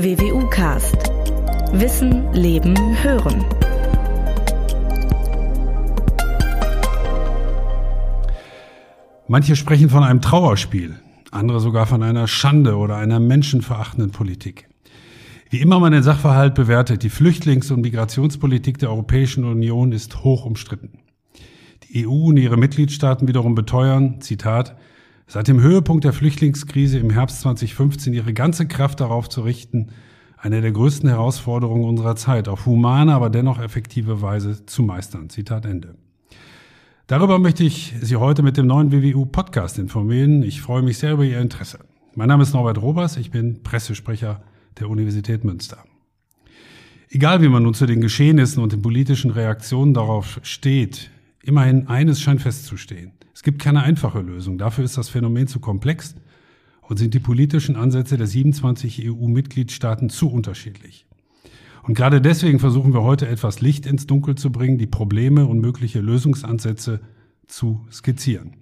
WWU Cast. Wissen, Leben, Hören. Manche sprechen von einem Trauerspiel, andere sogar von einer Schande oder einer menschenverachtenden Politik. Wie immer man den Sachverhalt bewertet, die Flüchtlings- und Migrationspolitik der Europäischen Union ist hoch umstritten. Die EU und ihre Mitgliedstaaten wiederum beteuern, Zitat, seit dem Höhepunkt der Flüchtlingskrise im Herbst 2015 ihre ganze Kraft darauf zu richten, eine der größten Herausforderungen unserer Zeit auf humane, aber dennoch effektive Weise zu meistern. Zitat Ende. Darüber möchte ich Sie heute mit dem neuen WWU Podcast informieren. Ich freue mich sehr über Ihr Interesse. Mein Name ist Norbert Robers, ich bin Pressesprecher der Universität Münster. Egal wie man nun zu den Geschehnissen und den politischen Reaktionen darauf steht, immerhin eines scheint festzustehen. Es gibt keine einfache Lösung. Dafür ist das Phänomen zu komplex und sind die politischen Ansätze der 27 EU-Mitgliedstaaten zu unterschiedlich. Und gerade deswegen versuchen wir heute etwas Licht ins Dunkel zu bringen, die Probleme und mögliche Lösungsansätze zu skizzieren.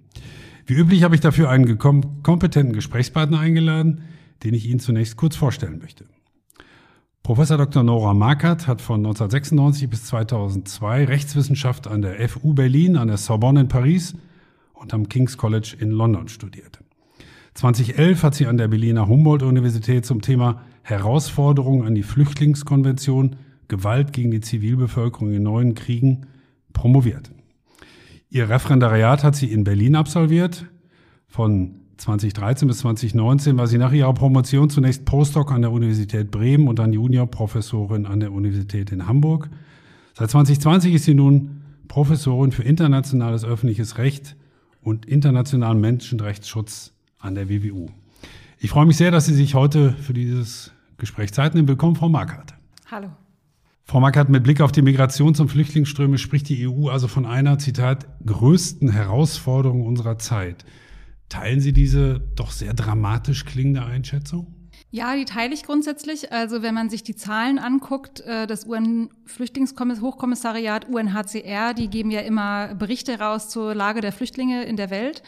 Wie üblich habe ich dafür einen kompetenten Gesprächspartner eingeladen, den ich Ihnen zunächst kurz vorstellen möchte. Professor Dr. Nora Markert hat von 1996 bis 2002 Rechtswissenschaft an der FU Berlin, an der Sorbonne in Paris und am King's College in London studiert. 2011 hat sie an der Berliner Humboldt-Universität zum Thema Herausforderungen an die Flüchtlingskonvention, Gewalt gegen die Zivilbevölkerung in neuen Kriegen promoviert. Ihr Referendariat hat sie in Berlin absolviert. Von 2013 bis 2019 war sie nach ihrer Promotion zunächst Postdoc an der Universität Bremen und dann Juniorprofessorin an der Universität in Hamburg. Seit 2020 ist sie nun Professorin für internationales öffentliches Recht und internationalen Menschenrechtsschutz an der WWU. Ich freue mich sehr, dass Sie sich heute für dieses Gespräch Zeit nehmen. Willkommen, Frau Markert. Hallo. Frau Markert, mit Blick auf die Migrations- und Flüchtlingsströme spricht die EU also von einer, Zitat, größten Herausforderung unserer Zeit. Teilen Sie diese doch sehr dramatisch klingende Einschätzung? Ja, die teile ich grundsätzlich. Also wenn man sich die Zahlen anguckt, äh, das UN-Flüchtlingshochkommissariat UNHCR, die geben ja immer Berichte raus zur Lage der Flüchtlinge in der Welt.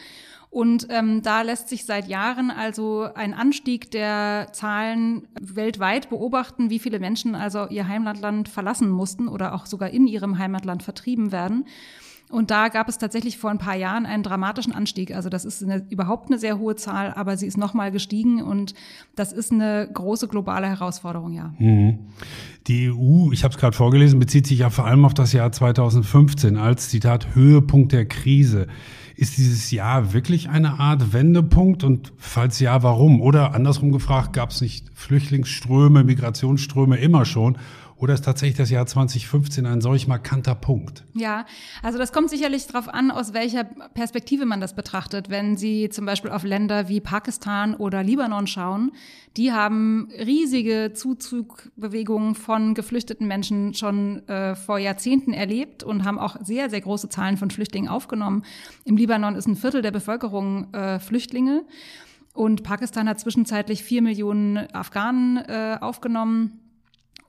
Und ähm, da lässt sich seit Jahren also ein Anstieg der Zahlen weltweit beobachten, wie viele Menschen also ihr Heimatland verlassen mussten oder auch sogar in ihrem Heimatland vertrieben werden. Und da gab es tatsächlich vor ein paar Jahren einen dramatischen Anstieg. Also das ist eine, überhaupt eine sehr hohe Zahl, aber sie ist nochmal gestiegen und das ist eine große globale Herausforderung, ja. Mhm. Die EU, ich habe es gerade vorgelesen, bezieht sich ja vor allem auf das Jahr 2015 als Zitat Höhepunkt der Krise. Ist dieses Jahr wirklich eine Art Wendepunkt? Und falls ja, warum? Oder andersrum gefragt, gab es nicht Flüchtlingsströme, Migrationsströme immer schon? Oder ist tatsächlich das Jahr 2015 ein solch markanter Punkt? Ja, also das kommt sicherlich darauf an, aus welcher Perspektive man das betrachtet. Wenn Sie zum Beispiel auf Länder wie Pakistan oder Libanon schauen, die haben riesige Zuzugbewegungen von geflüchteten Menschen schon äh, vor Jahrzehnten erlebt und haben auch sehr, sehr große Zahlen von Flüchtlingen aufgenommen. Im Libanon ist ein Viertel der Bevölkerung äh, Flüchtlinge. Und Pakistan hat zwischenzeitlich vier Millionen Afghanen äh, aufgenommen.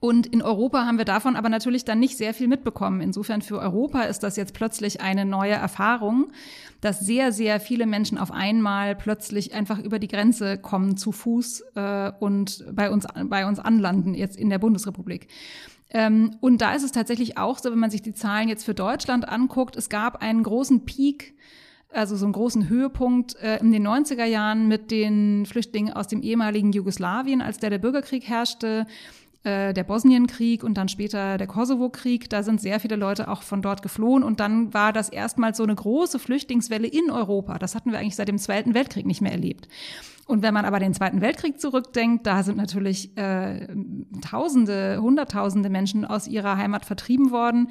Und in Europa haben wir davon aber natürlich dann nicht sehr viel mitbekommen. Insofern für Europa ist das jetzt plötzlich eine neue Erfahrung, dass sehr, sehr viele Menschen auf einmal plötzlich einfach über die Grenze kommen zu Fuß äh, und bei uns, bei uns anlanden, jetzt in der Bundesrepublik. Ähm, und da ist es tatsächlich auch so, wenn man sich die Zahlen jetzt für Deutschland anguckt, es gab einen großen Peak also so einen großen Höhepunkt äh, in den 90er Jahren mit den Flüchtlingen aus dem ehemaligen Jugoslawien, als der der Bürgerkrieg herrschte äh, der Bosnienkrieg und dann später der Kosovo-Krieg. Da sind sehr viele Leute auch von dort geflohen und dann war das erstmals so eine große Flüchtlingswelle in Europa. Das hatten wir eigentlich seit dem Zweiten Weltkrieg nicht mehr erlebt. Und wenn man aber den Zweiten Weltkrieg zurückdenkt, da sind natürlich äh, Tausende, Hunderttausende Menschen aus ihrer Heimat vertrieben worden.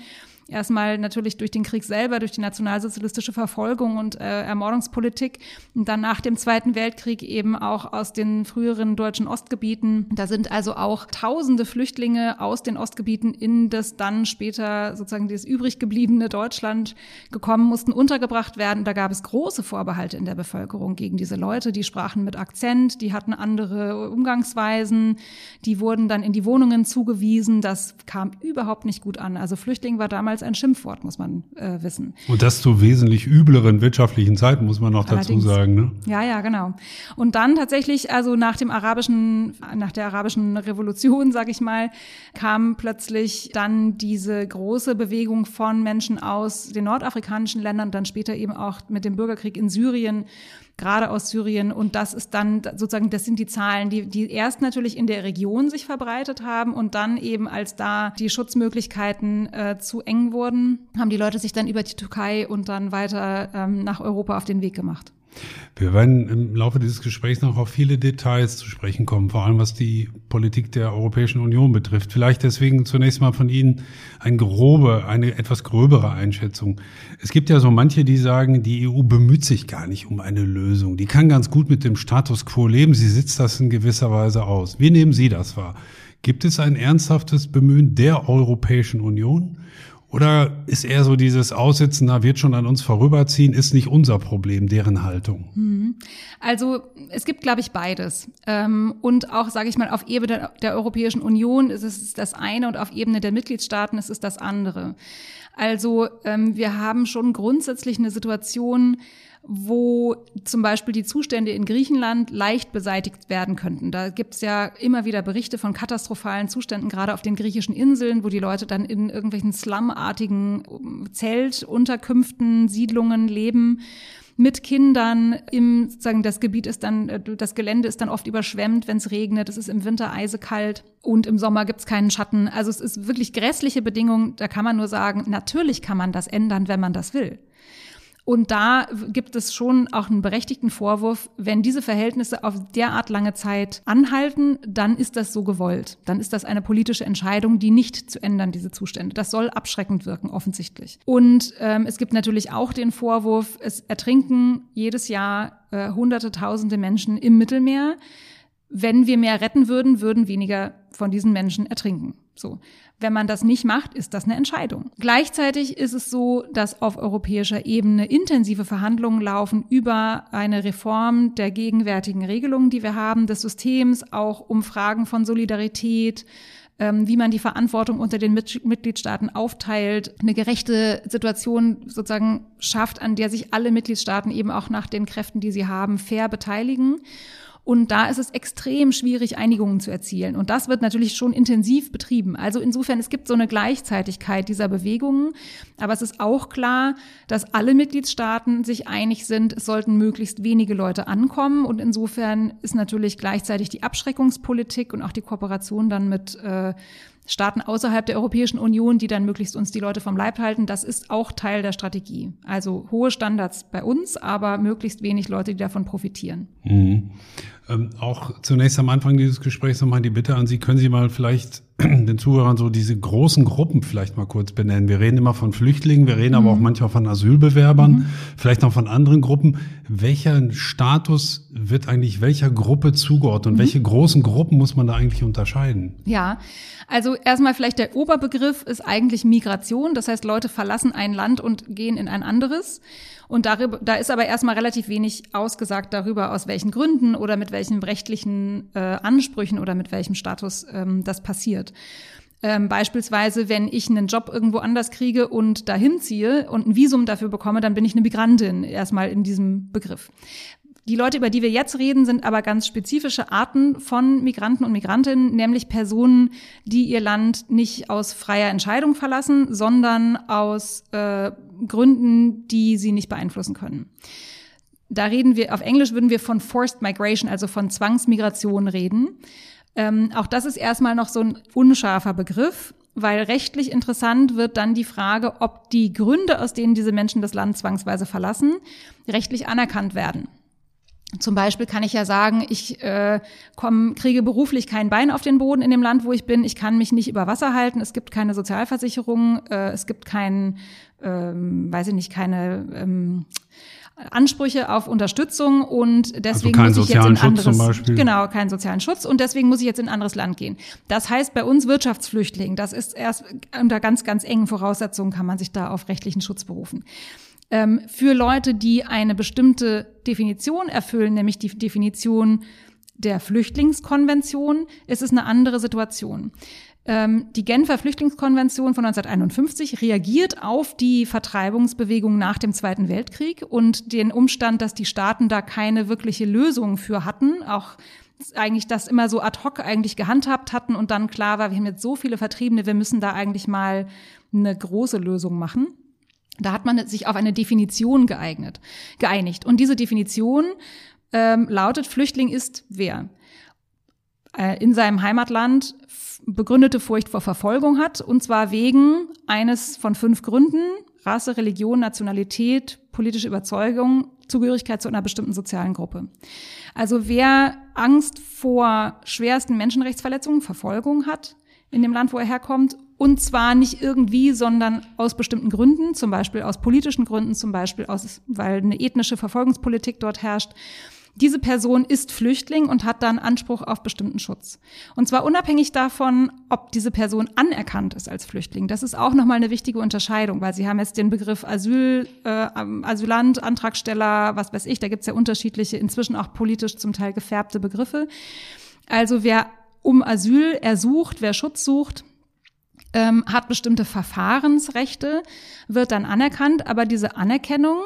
Erstmal natürlich durch den Krieg selber, durch die nationalsozialistische Verfolgung und äh, Ermordungspolitik. Und dann nach dem Zweiten Weltkrieg eben auch aus den früheren deutschen Ostgebieten. Da sind also auch tausende Flüchtlinge aus den Ostgebieten in das dann später sozusagen das übrig gebliebene Deutschland gekommen, mussten untergebracht werden. Da gab es große Vorbehalte in der Bevölkerung gegen diese Leute. Die sprachen mit Akzent, die hatten andere Umgangsweisen, die wurden dann in die Wohnungen zugewiesen. Das kam überhaupt nicht gut an. Also Flüchtling war damals ein Schimpfwort, muss man äh, wissen. Und das zu wesentlich übleren wirtschaftlichen Zeiten, muss man noch dazu sagen. Ne? Ja, ja, genau. Und dann tatsächlich, also nach dem arabischen, nach der arabischen Revolution, sag ich mal, kam plötzlich dann diese große Bewegung von Menschen aus den nordafrikanischen Ländern, dann später eben auch mit dem Bürgerkrieg in Syrien, gerade aus Syrien. Und das ist dann sozusagen, das sind die Zahlen, die, die erst natürlich in der Region sich verbreitet haben und dann eben, als da die Schutzmöglichkeiten äh, zu eng wurden, haben die Leute sich dann über die Türkei und dann weiter ähm, nach Europa auf den Weg gemacht. Wir werden im Laufe dieses Gesprächs noch auf viele Details zu sprechen kommen, vor allem was die Politik der Europäischen Union betrifft. Vielleicht deswegen zunächst mal von Ihnen eine grobe, eine etwas gröbere Einschätzung. Es gibt ja so manche, die sagen, die EU bemüht sich gar nicht um eine Lösung. Die kann ganz gut mit dem Status quo leben. Sie sitzt das in gewisser Weise aus. Wie nehmen Sie das wahr? Gibt es ein ernsthaftes Bemühen der Europäischen Union? Oder ist eher so dieses Aussitzen, da wird schon an uns vorüberziehen, ist nicht unser Problem, deren Haltung? Mhm. Also es gibt, glaube ich, beides. Ähm, und auch, sage ich mal, auf Ebene der Europäischen Union ist es das eine und auf Ebene der Mitgliedstaaten ist es das andere. Also ähm, wir haben schon grundsätzlich eine Situation, wo zum Beispiel die Zustände in Griechenland leicht beseitigt werden könnten. Da gibt es ja immer wieder Berichte von katastrophalen Zuständen, gerade auf den griechischen Inseln, wo die Leute dann in irgendwelchen slumartigen ähm, Zeltunterkünften, Siedlungen leben mit Kindern im sagen das Gebiet ist dann äh, das Gelände ist dann oft überschwemmt, wenn es regnet, es ist im Winter eisekalt und im Sommer gibt's keinen Schatten. Also es ist wirklich grässliche Bedingungen, da kann man nur sagen, natürlich kann man das ändern, wenn man das will. Und da gibt es schon auch einen berechtigten Vorwurf, wenn diese Verhältnisse auf derart lange Zeit anhalten, dann ist das so gewollt. Dann ist das eine politische Entscheidung, die nicht zu ändern, diese Zustände. Das soll abschreckend wirken, offensichtlich. Und ähm, es gibt natürlich auch den Vorwurf, es ertrinken jedes Jahr äh, hunderte, tausende Menschen im Mittelmeer. Wenn wir mehr retten würden, würden weniger von diesen Menschen ertrinken. So. Wenn man das nicht macht, ist das eine Entscheidung. Gleichzeitig ist es so, dass auf europäischer Ebene intensive Verhandlungen laufen über eine Reform der gegenwärtigen Regelungen, die wir haben, des Systems, auch um Fragen von Solidarität, ähm, wie man die Verantwortung unter den Mitgliedstaaten aufteilt, eine gerechte Situation sozusagen schafft, an der sich alle Mitgliedstaaten eben auch nach den Kräften, die sie haben, fair beteiligen. Und da ist es extrem schwierig, Einigungen zu erzielen. Und das wird natürlich schon intensiv betrieben. Also insofern, es gibt so eine Gleichzeitigkeit dieser Bewegungen. Aber es ist auch klar, dass alle Mitgliedstaaten sich einig sind, es sollten möglichst wenige Leute ankommen. Und insofern ist natürlich gleichzeitig die Abschreckungspolitik und auch die Kooperation dann mit äh, Staaten außerhalb der Europäischen Union, die dann möglichst uns die Leute vom Leib halten, das ist auch Teil der Strategie. Also hohe Standards bei uns, aber möglichst wenig Leute, die davon profitieren. Mhm. Ähm, auch zunächst am Anfang dieses Gesprächs nochmal die Bitte an Sie, können Sie mal vielleicht den Zuhörern so diese großen Gruppen vielleicht mal kurz benennen. Wir reden immer von Flüchtlingen, wir reden mhm. aber auch manchmal von Asylbewerbern, mhm. vielleicht noch von anderen Gruppen. Welcher Status wird eigentlich welcher Gruppe zugeordnet und mhm. welche großen Gruppen muss man da eigentlich unterscheiden? Ja, also erstmal vielleicht der Oberbegriff ist eigentlich Migration. Das heißt, Leute verlassen ein Land und gehen in ein anderes. Und darüber, da ist aber erstmal relativ wenig ausgesagt darüber, aus welchen Gründen oder mit welchen rechtlichen äh, Ansprüchen oder mit welchem Status ähm, das passiert. Ähm, beispielsweise, wenn ich einen Job irgendwo anders kriege und dahin ziehe und ein Visum dafür bekomme, dann bin ich eine Migrantin, erstmal in diesem Begriff. Die Leute, über die wir jetzt reden, sind aber ganz spezifische Arten von Migranten und Migrantinnen, nämlich Personen, die ihr Land nicht aus freier Entscheidung verlassen, sondern aus äh, Gründen, die sie nicht beeinflussen können. Da reden wir, auf Englisch würden wir von Forced Migration, also von Zwangsmigration reden. Ähm, auch das ist erstmal noch so ein unscharfer Begriff, weil rechtlich interessant wird dann die Frage, ob die Gründe, aus denen diese Menschen das Land zwangsweise verlassen, rechtlich anerkannt werden. Zum Beispiel kann ich ja sagen, ich äh, komm, kriege beruflich kein Bein auf den Boden in dem Land, wo ich bin. Ich kann mich nicht über Wasser halten. Es gibt keine Sozialversicherung. Äh, es gibt kein, ähm, weiß ich nicht, keine ähm, Ansprüche auf Unterstützung und also deswegen also muss ich jetzt in anderes genau keinen sozialen Schutz und deswegen muss ich jetzt in ein anderes Land gehen. Das heißt bei uns Wirtschaftsflüchtling. Das ist erst unter ganz ganz engen Voraussetzungen kann man sich da auf rechtlichen Schutz berufen. Ähm, für Leute, die eine bestimmte Definition erfüllen, nämlich die Definition der Flüchtlingskonvention, ist es eine andere Situation. Ähm, die Genfer Flüchtlingskonvention von 1951 reagiert auf die Vertreibungsbewegung nach dem Zweiten Weltkrieg und den Umstand, dass die Staaten da keine wirkliche Lösung für hatten, auch eigentlich das immer so ad hoc eigentlich gehandhabt hatten und dann klar war, wir haben jetzt so viele Vertriebene, wir müssen da eigentlich mal eine große Lösung machen. Da hat man sich auf eine Definition geeignet, geeinigt. Und diese Definition ähm, lautet, Flüchtling ist wer? Äh, in seinem Heimatland begründete Furcht vor Verfolgung hat, und zwar wegen eines von fünf Gründen, Rasse, Religion, Nationalität, politische Überzeugung, Zugehörigkeit zu einer bestimmten sozialen Gruppe. Also wer Angst vor schwersten Menschenrechtsverletzungen, Verfolgung hat in dem Land, wo er herkommt, und zwar nicht irgendwie, sondern aus bestimmten Gründen, zum Beispiel aus politischen Gründen, zum Beispiel aus, weil eine ethnische Verfolgungspolitik dort herrscht, diese Person ist Flüchtling und hat dann Anspruch auf bestimmten Schutz. Und zwar unabhängig davon, ob diese Person anerkannt ist als Flüchtling. Das ist auch nochmal eine wichtige Unterscheidung, weil Sie haben jetzt den Begriff Asyl, äh, Asylant, Antragsteller, was weiß ich, da gibt's ja unterschiedliche, inzwischen auch politisch zum Teil gefärbte Begriffe. Also wer um Asyl ersucht, wer Schutz sucht, ähm, hat bestimmte Verfahrensrechte, wird dann anerkannt, aber diese Anerkennung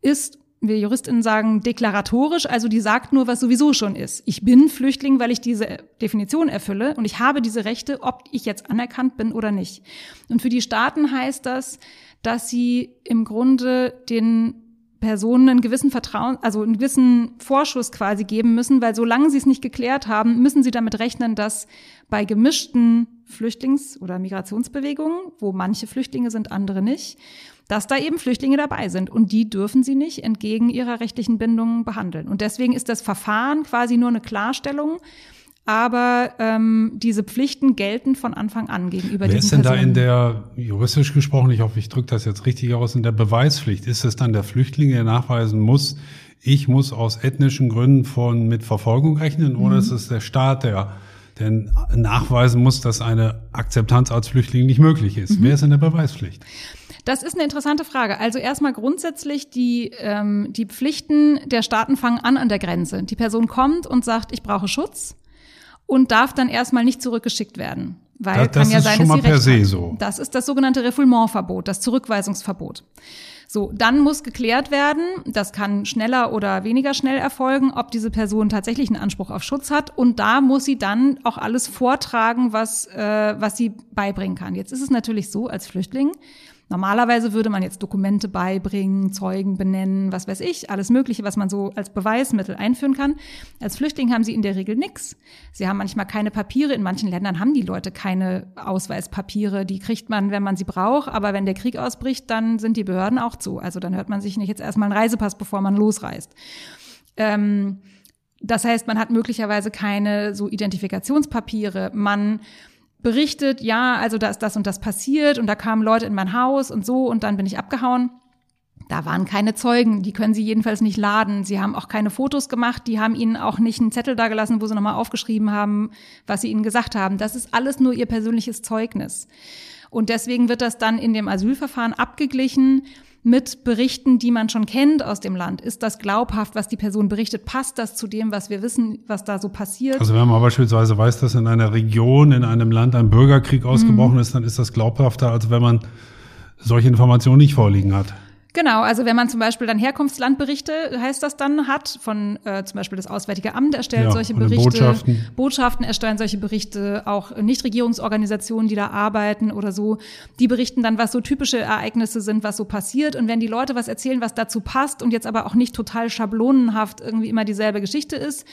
ist wir Juristinnen sagen, deklaratorisch, also die sagt nur, was sowieso schon ist. Ich bin Flüchtling, weil ich diese Definition erfülle und ich habe diese Rechte, ob ich jetzt anerkannt bin oder nicht. Und für die Staaten heißt das, dass sie im Grunde den Personen einen gewissen Vertrauen, also einen gewissen Vorschuss quasi geben müssen, weil solange sie es nicht geklärt haben, müssen sie damit rechnen, dass bei gemischten Flüchtlings- oder Migrationsbewegungen, wo manche Flüchtlinge sind, andere nicht, dass da eben Flüchtlinge dabei sind. Und die dürfen sie nicht entgegen ihrer rechtlichen Bindungen behandeln. Und deswegen ist das Verfahren quasi nur eine Klarstellung. Aber ähm, diese Pflichten gelten von Anfang an gegenüber Wer diesen ist denn Personen. da in der, juristisch gesprochen, ich hoffe, ich drücke das jetzt richtig aus, in der Beweispflicht? Ist es dann der Flüchtling, der nachweisen muss, ich muss aus ethnischen Gründen von mit Verfolgung rechnen, oder Mhm. ist es der Staat, der denn nachweisen muss, dass eine Akzeptanz als Flüchtling nicht möglich ist? Mhm. Wer ist in der Beweispflicht? Das ist eine interessante Frage. Also erstmal grundsätzlich die, ähm, die Pflichten der Staaten fangen an an der Grenze. Die Person kommt und sagt, ich brauche Schutz und darf dann erstmal nicht zurückgeschickt werden. Weil Das- das kann ja ist sein, schon dass mal per se hat. so. Das ist das sogenannte Refoulementverbot, das Zurückweisungsverbot. So, dann muss geklärt werden, das kann schneller oder weniger schnell erfolgen, ob diese Person tatsächlich einen Anspruch auf Schutz hat. Und da muss sie dann auch alles vortragen, was, äh, was sie beibringen kann. Jetzt ist es natürlich so, als Flüchtling, Normalerweise würde man jetzt Dokumente beibringen, Zeugen benennen, was weiß ich, alles Mögliche, was man so als Beweismittel einführen kann. Als Flüchtling haben sie in der Regel nichts. Sie haben manchmal keine Papiere. In manchen Ländern haben die Leute keine Ausweispapiere. Die kriegt man, wenn man sie braucht. Aber wenn der Krieg ausbricht, dann sind die Behörden auch zu. Also dann hört man sich nicht jetzt erstmal einen Reisepass, bevor man losreist. Ähm, das heißt, man hat möglicherweise keine so Identifikationspapiere. Man berichtet, ja, also da ist das und das passiert und da kamen Leute in mein Haus und so und dann bin ich abgehauen. Da waren keine Zeugen, die können sie jedenfalls nicht laden. Sie haben auch keine Fotos gemacht, die haben ihnen auch nicht einen Zettel dagelassen, wo sie nochmal aufgeschrieben haben, was sie ihnen gesagt haben. Das ist alles nur ihr persönliches Zeugnis. Und deswegen wird das dann in dem Asylverfahren abgeglichen mit Berichten, die man schon kennt aus dem Land. Ist das glaubhaft, was die Person berichtet? Passt das zu dem, was wir wissen, was da so passiert? Also wenn man beispielsweise weiß, dass in einer Region, in einem Land ein Bürgerkrieg ausgebrochen Mhm. ist, dann ist das glaubhafter, als wenn man solche Informationen nicht vorliegen hat. Genau, also wenn man zum Beispiel dann Herkunftslandberichte, heißt das dann, hat, von äh, zum Beispiel das Auswärtige Amt erstellt Ja, solche Berichte, Botschaften. Botschaften erstellen solche Berichte, auch Nichtregierungsorganisationen, die da arbeiten oder so, die berichten dann, was so typische Ereignisse sind, was so passiert. Und wenn die Leute was erzählen, was dazu passt und jetzt aber auch nicht total schablonenhaft irgendwie immer dieselbe Geschichte ist,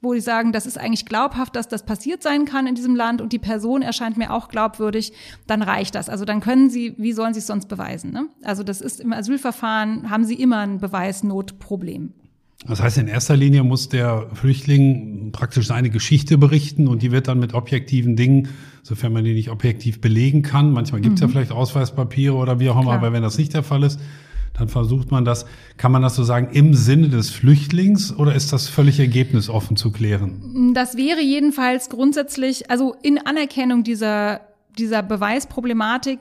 wo die sagen, das ist eigentlich glaubhaft, dass das passiert sein kann in diesem Land und die Person erscheint mir auch glaubwürdig, dann reicht das. Also dann können sie, wie sollen sie es sonst beweisen? Ne? Also das ist im Asylverfahren, haben sie immer ein Beweisnotproblem. Das heißt, in erster Linie muss der Flüchtling praktisch seine Geschichte berichten und die wird dann mit objektiven Dingen, sofern man die nicht objektiv belegen kann, manchmal gibt es ja vielleicht Ausweispapiere oder wie auch immer, Mhm. Klar. aber wenn das nicht der Fall ist, dann versucht man das, kann man das so sagen, im Sinne des Flüchtlings oder ist das völlig ergebnisoffen zu klären? Das wäre jedenfalls grundsätzlich, also in Anerkennung dieser, dieser Beweisproblematik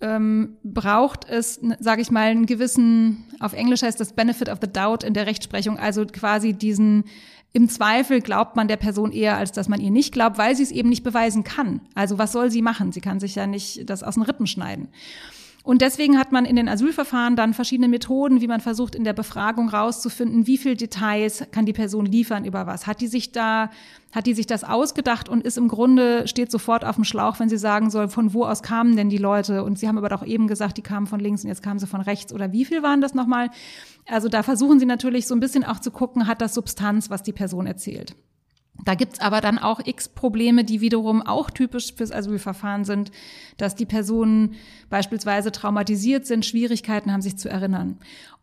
ähm, braucht es, sage ich mal, einen gewissen, auf Englisch heißt das Benefit of the Doubt in der Rechtsprechung, also quasi diesen im Zweifel glaubt man der Person eher, als dass man ihr nicht glaubt, weil sie es eben nicht beweisen kann. Also was soll sie machen? Sie kann sich ja nicht das aus den Rippen schneiden. Und deswegen hat man in den Asylverfahren dann verschiedene Methoden, wie man versucht, in der Befragung rauszufinden, wie viel Details kann die Person liefern über was. Hat die sich da, hat die sich das ausgedacht und ist im Grunde, steht sofort auf dem Schlauch, wenn sie sagen soll, von wo aus kamen denn die Leute? Und sie haben aber doch eben gesagt, die kamen von links und jetzt kamen sie von rechts. Oder wie viel waren das nochmal? Also da versuchen sie natürlich so ein bisschen auch zu gucken, hat das Substanz, was die Person erzählt. Da gibt's aber dann auch x Probleme, die wiederum auch typisch fürs Asylverfahren sind, dass die Personen beispielsweise traumatisiert sind, Schwierigkeiten haben, sich zu erinnern.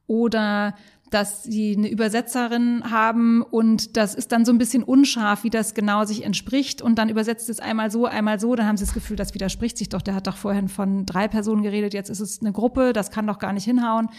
Oder dass sie eine Übersetzerin haben und das ist dann so ein bisschen unscharf, wie das genau sich entspricht. Und dann übersetzt es einmal so, einmal so, dann haben sie das Gefühl, das widerspricht sich doch, der hat doch vorhin von drei Personen geredet, jetzt ist es eine Gruppe, das kann doch gar nicht hinhauen.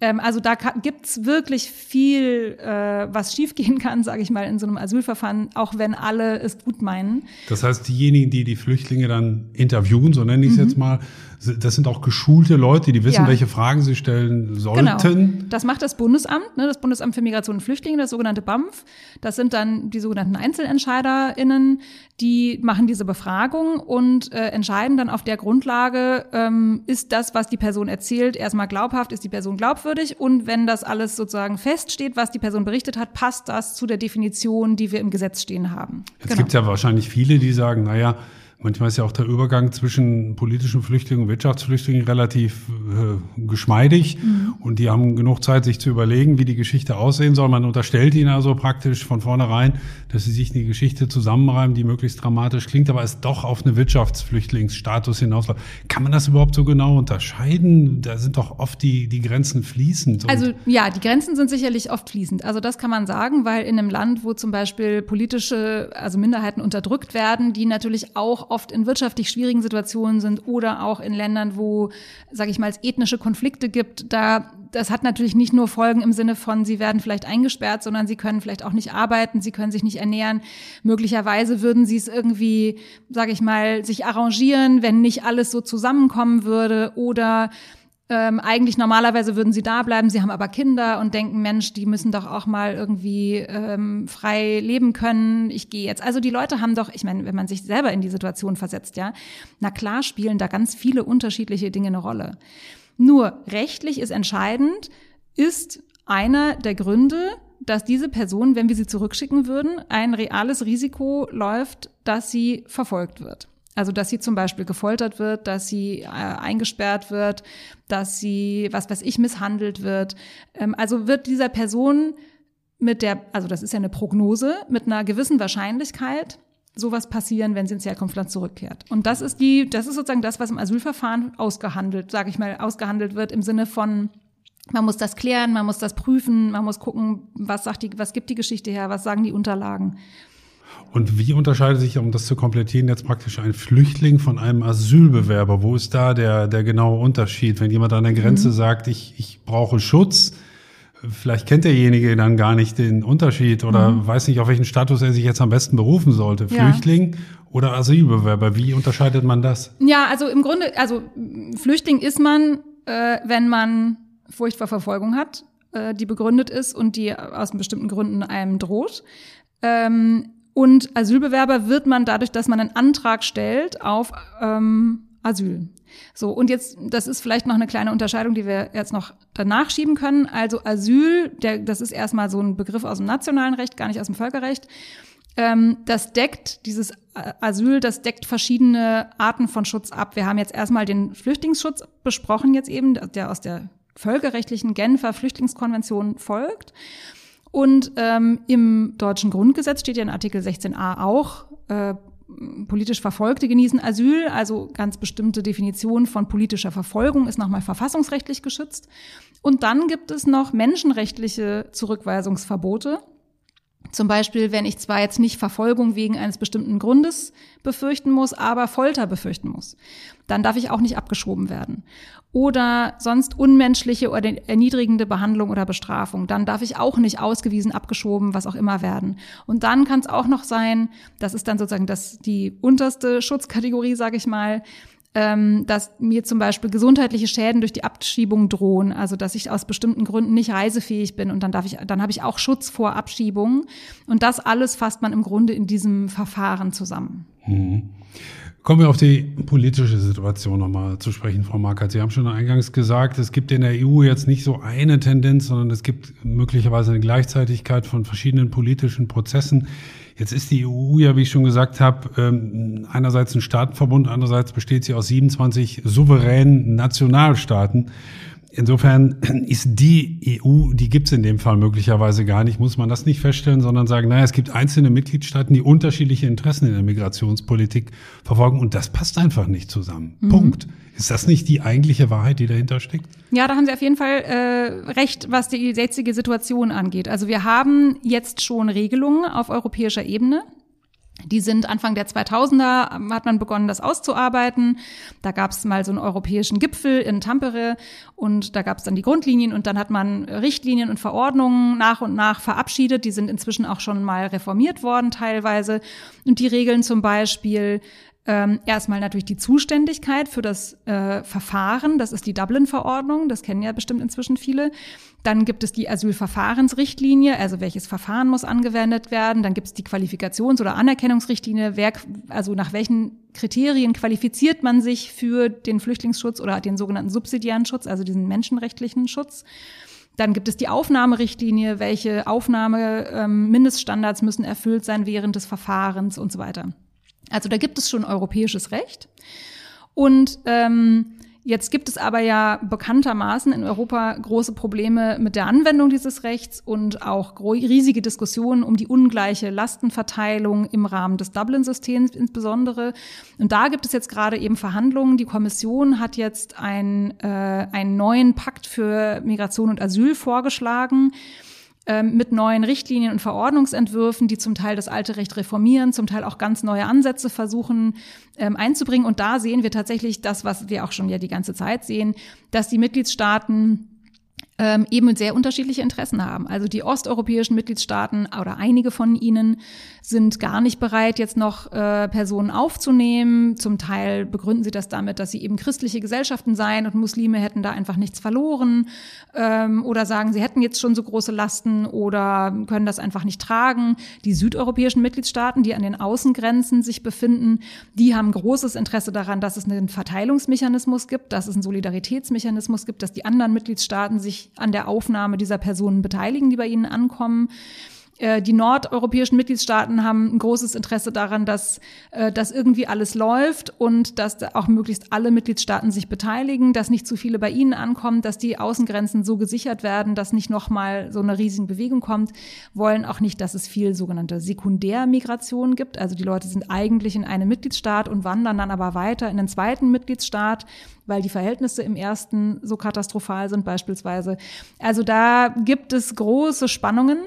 Ähm, also da gibt's wirklich viel, äh, was schiefgehen kann, sage ich mal, in so einem Asylverfahren, auch wenn alle es gut meinen. Das heißt, diejenigen, die die Flüchtlinge dann interviewen, so nenne ich es mhm. jetzt mal, das sind auch geschulte Leute, die wissen, ja. welche Fragen sie stellen sollten. Genau. Das macht das Bundesamt, ne, das Bundesamt für Migration und Flüchtlinge, das sogenannte BAMF. Das sind dann die sogenannten EinzelentscheiderInnen, die machen diese Befragung und äh, entscheiden dann auf der Grundlage, ähm, ist das, was die Person erzählt, erstmal glaubhaft, ist die Person glaubwürdig und wenn das alles sozusagen feststeht, was die Person berichtet hat, passt das zu der Definition, die wir im Gesetz stehen haben. Es genau. gibt ja wahrscheinlich viele, die sagen, naja, Manchmal ist ja auch der Übergang zwischen politischen Flüchtlingen und Wirtschaftsflüchtlingen relativ äh, geschmeidig mhm. und die haben genug Zeit, sich zu überlegen, wie die Geschichte aussehen soll. Man unterstellt ihnen also praktisch von vornherein, dass sie sich eine Geschichte zusammenreimen, die möglichst dramatisch klingt, aber es doch auf eine Wirtschaftsflüchtlingsstatus hinausläuft. Kann man das überhaupt so genau unterscheiden? Da sind doch oft die, die Grenzen fließend. Also ja, die Grenzen sind sicherlich oft fließend. Also das kann man sagen, weil in einem Land, wo zum Beispiel politische, also Minderheiten unterdrückt werden, die natürlich auch oft in wirtschaftlich schwierigen Situationen sind oder auch in Ländern, wo, sage ich mal, es ethnische Konflikte gibt, da das hat natürlich nicht nur Folgen im Sinne von, sie werden vielleicht eingesperrt, sondern sie können vielleicht auch nicht arbeiten, sie können sich nicht ernähren. Möglicherweise würden sie es irgendwie, sage ich mal, sich arrangieren, wenn nicht alles so zusammenkommen würde oder ähm, eigentlich normalerweise würden sie da bleiben, sie haben aber Kinder und denken, Mensch, die müssen doch auch mal irgendwie ähm, frei leben können. Ich gehe jetzt. Also die Leute haben doch, ich meine, wenn man sich selber in die Situation versetzt, ja, na klar spielen da ganz viele unterschiedliche Dinge eine Rolle. Nur rechtlich ist entscheidend, ist einer der Gründe, dass diese Person, wenn wir sie zurückschicken würden, ein reales Risiko läuft, dass sie verfolgt wird. Also, dass sie zum Beispiel gefoltert wird, dass sie äh, eingesperrt wird, dass sie, was weiß ich, misshandelt wird. Ähm, also wird dieser Person mit der, also das ist ja eine Prognose, mit einer gewissen Wahrscheinlichkeit sowas passieren, wenn sie ins Herkunftsland zurückkehrt. Und das ist die, das ist sozusagen das, was im Asylverfahren ausgehandelt, sage ich mal, ausgehandelt wird im Sinne von man muss das klären, man muss das prüfen, man muss gucken, was sagt die, was gibt die Geschichte her, was sagen die Unterlagen. Und wie unterscheidet sich, um das zu komplettieren, jetzt praktisch ein Flüchtling von einem Asylbewerber? Wo ist da der, der genaue Unterschied? Wenn jemand an der Grenze mhm. sagt, ich, ich brauche Schutz, vielleicht kennt derjenige dann gar nicht den Unterschied oder mhm. weiß nicht, auf welchen Status er sich jetzt am besten berufen sollte. Ja. Flüchtling oder Asylbewerber? Wie unterscheidet man das? Ja, also im Grunde, also Flüchtling ist man, äh, wenn man Furcht vor Verfolgung hat, äh, die begründet ist und die aus bestimmten Gründen einem droht. Ähm, und Asylbewerber wird man dadurch, dass man einen Antrag stellt auf ähm, Asyl. So, und jetzt, das ist vielleicht noch eine kleine Unterscheidung, die wir jetzt noch danach schieben können. Also Asyl, der, das ist erstmal so ein Begriff aus dem nationalen Recht, gar nicht aus dem Völkerrecht. Ähm, das deckt, dieses Asyl, das deckt verschiedene Arten von Schutz ab. Wir haben jetzt erstmal den Flüchtlingsschutz besprochen, jetzt eben, der aus der völkerrechtlichen Genfer Flüchtlingskonvention folgt. Und ähm, im deutschen Grundgesetz steht ja in Artikel 16a auch, äh, politisch Verfolgte genießen Asyl, also ganz bestimmte Definition von politischer Verfolgung ist nochmal verfassungsrechtlich geschützt. Und dann gibt es noch menschenrechtliche Zurückweisungsverbote. Zum Beispiel, wenn ich zwar jetzt nicht Verfolgung wegen eines bestimmten Grundes befürchten muss, aber Folter befürchten muss, dann darf ich auch nicht abgeschoben werden. Oder sonst unmenschliche oder erniedrigende Behandlung oder Bestrafung, dann darf ich auch nicht ausgewiesen, abgeschoben, was auch immer werden. Und dann kann es auch noch sein, das ist dann sozusagen das, die unterste Schutzkategorie, sage ich mal, ähm, dass mir zum Beispiel gesundheitliche Schäden durch die Abschiebung drohen, also dass ich aus bestimmten Gründen nicht reisefähig bin und dann darf ich, dann habe ich auch Schutz vor Abschiebung. Und das alles fasst man im Grunde in diesem Verfahren zusammen. Mhm. Kommen wir auf die politische Situation nochmal zu sprechen, Frau Markert. Sie haben schon eingangs gesagt, es gibt in der EU jetzt nicht so eine Tendenz, sondern es gibt möglicherweise eine Gleichzeitigkeit von verschiedenen politischen Prozessen. Jetzt ist die EU ja, wie ich schon gesagt habe, ähm, einerseits ein Staatenverbund, andererseits besteht sie aus 27 souveränen Nationalstaaten. Insofern ist die EU, die gibt's in dem Fall möglicherweise gar nicht, muss man das nicht feststellen, sondern sagen, naja, es gibt einzelne Mitgliedstaaten, die unterschiedliche Interessen in der Migrationspolitik verfolgen und das passt einfach nicht zusammen. Mhm. Punkt. Ist das nicht die eigentliche Wahrheit, die dahinter steckt? Ja, da haben Sie auf jeden Fall äh, recht, was die jetzige Situation angeht. Also wir haben jetzt schon Regelungen auf europäischer Ebene. Die sind Anfang der 2000er, ähm, hat man begonnen, das auszuarbeiten. Da gab es mal so einen europäischen Gipfel in Tampere und da gab es dann die Grundlinien und dann hat man Richtlinien und Verordnungen nach und nach verabschiedet. Die sind inzwischen auch schon mal reformiert worden teilweise. Und die regeln zum Beispiel ähm, erstmal natürlich die Zuständigkeit für das äh, Verfahren, das ist die Dublin-Verordnung, das kennen ja bestimmt inzwischen viele. Dann gibt es die Asylverfahrensrichtlinie, also welches Verfahren muss angewendet werden. Dann gibt es die Qualifikations- oder Anerkennungsrichtlinie, wer, also nach welchen Kriterien qualifiziert man sich für den Flüchtlingsschutz oder den sogenannten subsidiären Schutz, also diesen menschenrechtlichen Schutz. Dann gibt es die Aufnahmerichtlinie, welche Aufnahme-Mindeststandards ähm, müssen erfüllt sein während des Verfahrens und so weiter. Also da gibt es schon europäisches Recht. Und ähm, jetzt gibt es aber ja bekanntermaßen in Europa große Probleme mit der Anwendung dieses Rechts und auch riesige Diskussionen um die ungleiche Lastenverteilung im Rahmen des Dublin-Systems insbesondere. Und da gibt es jetzt gerade eben Verhandlungen. Die Kommission hat jetzt ein, äh, einen neuen Pakt für Migration und Asyl vorgeschlagen ähm, mit neuen Richtlinien und Verordnungsentwürfen, die zum Teil das alte Recht reformieren, zum Teil auch ganz neue Ansätze versuchen ähm, einzubringen. Und da sehen wir tatsächlich das, was wir auch schon ja die ganze Zeit sehen, dass die Mitgliedstaaten ähm, eben sehr unterschiedliche Interessen haben. Also die osteuropäischen Mitgliedstaaten oder einige von ihnen sind gar nicht bereit, jetzt noch äh, Personen aufzunehmen. Zum Teil begründen sie das damit, dass sie eben christliche Gesellschaften seien und Muslime hätten da einfach nichts verloren. Ähm, oder sagen, sie hätten jetzt schon so große Lasten oder können das einfach nicht tragen. Die südeuropäischen Mitgliedstaaten, die an den Außengrenzen sich befinden, die haben großes Interesse daran, dass es einen Verteilungsmechanismus gibt, dass es einen Solidaritätsmechanismus gibt, dass die anderen Mitgliedstaaten sich an der Aufnahme dieser Personen beteiligen, die bei ihnen ankommen. Äh, die nordeuropäischen Mitgliedstaaten haben ein großes Interesse daran, dass äh, das irgendwie alles läuft und dass auch möglichst alle Mitgliedstaaten sich beteiligen, dass nicht zu viele bei ihnen ankommen, dass die Außengrenzen so gesichert werden, dass nicht nochmal so eine riesige Bewegung kommt, wollen auch nicht, dass es viel sogenannte Sekundärmigration gibt. Also die Leute sind eigentlich in einem Mitgliedstaat und wandern dann aber weiter in den zweiten Mitgliedstaat, weil die Verhältnisse im ersten so katastrophal sind beispielsweise. Also da gibt es große Spannungen.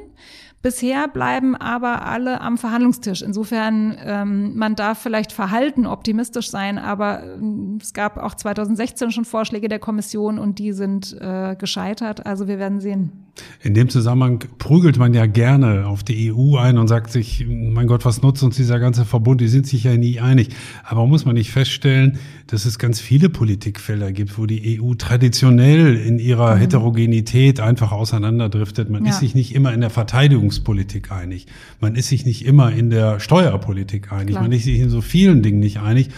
Bisher bleiben aber alle am Verhandlungstisch. Insofern, ähm, man darf vielleicht verhalten optimistisch sein, aber ähm, es gab auch 2016 schon Vorschläge der Kommission und die sind äh, gescheitert. Also wir werden sehen. In dem Zusammenhang prügelt man ja gerne auf die EU ein und sagt sich, mein Gott, was nutzt uns dieser ganze Verbund? Die sind sich ja nie einig. Aber muss man nicht feststellen, dass es ganz viele Politikfelder gibt, wo die EU traditionell in ihrer mhm. Heterogenität einfach auseinanderdriftet. Man ja. ist sich nicht immer in der Verteidigungspolitik einig. Man ist sich nicht immer in der Steuerpolitik einig. Klar. Man ist sich in so vielen Dingen nicht einig.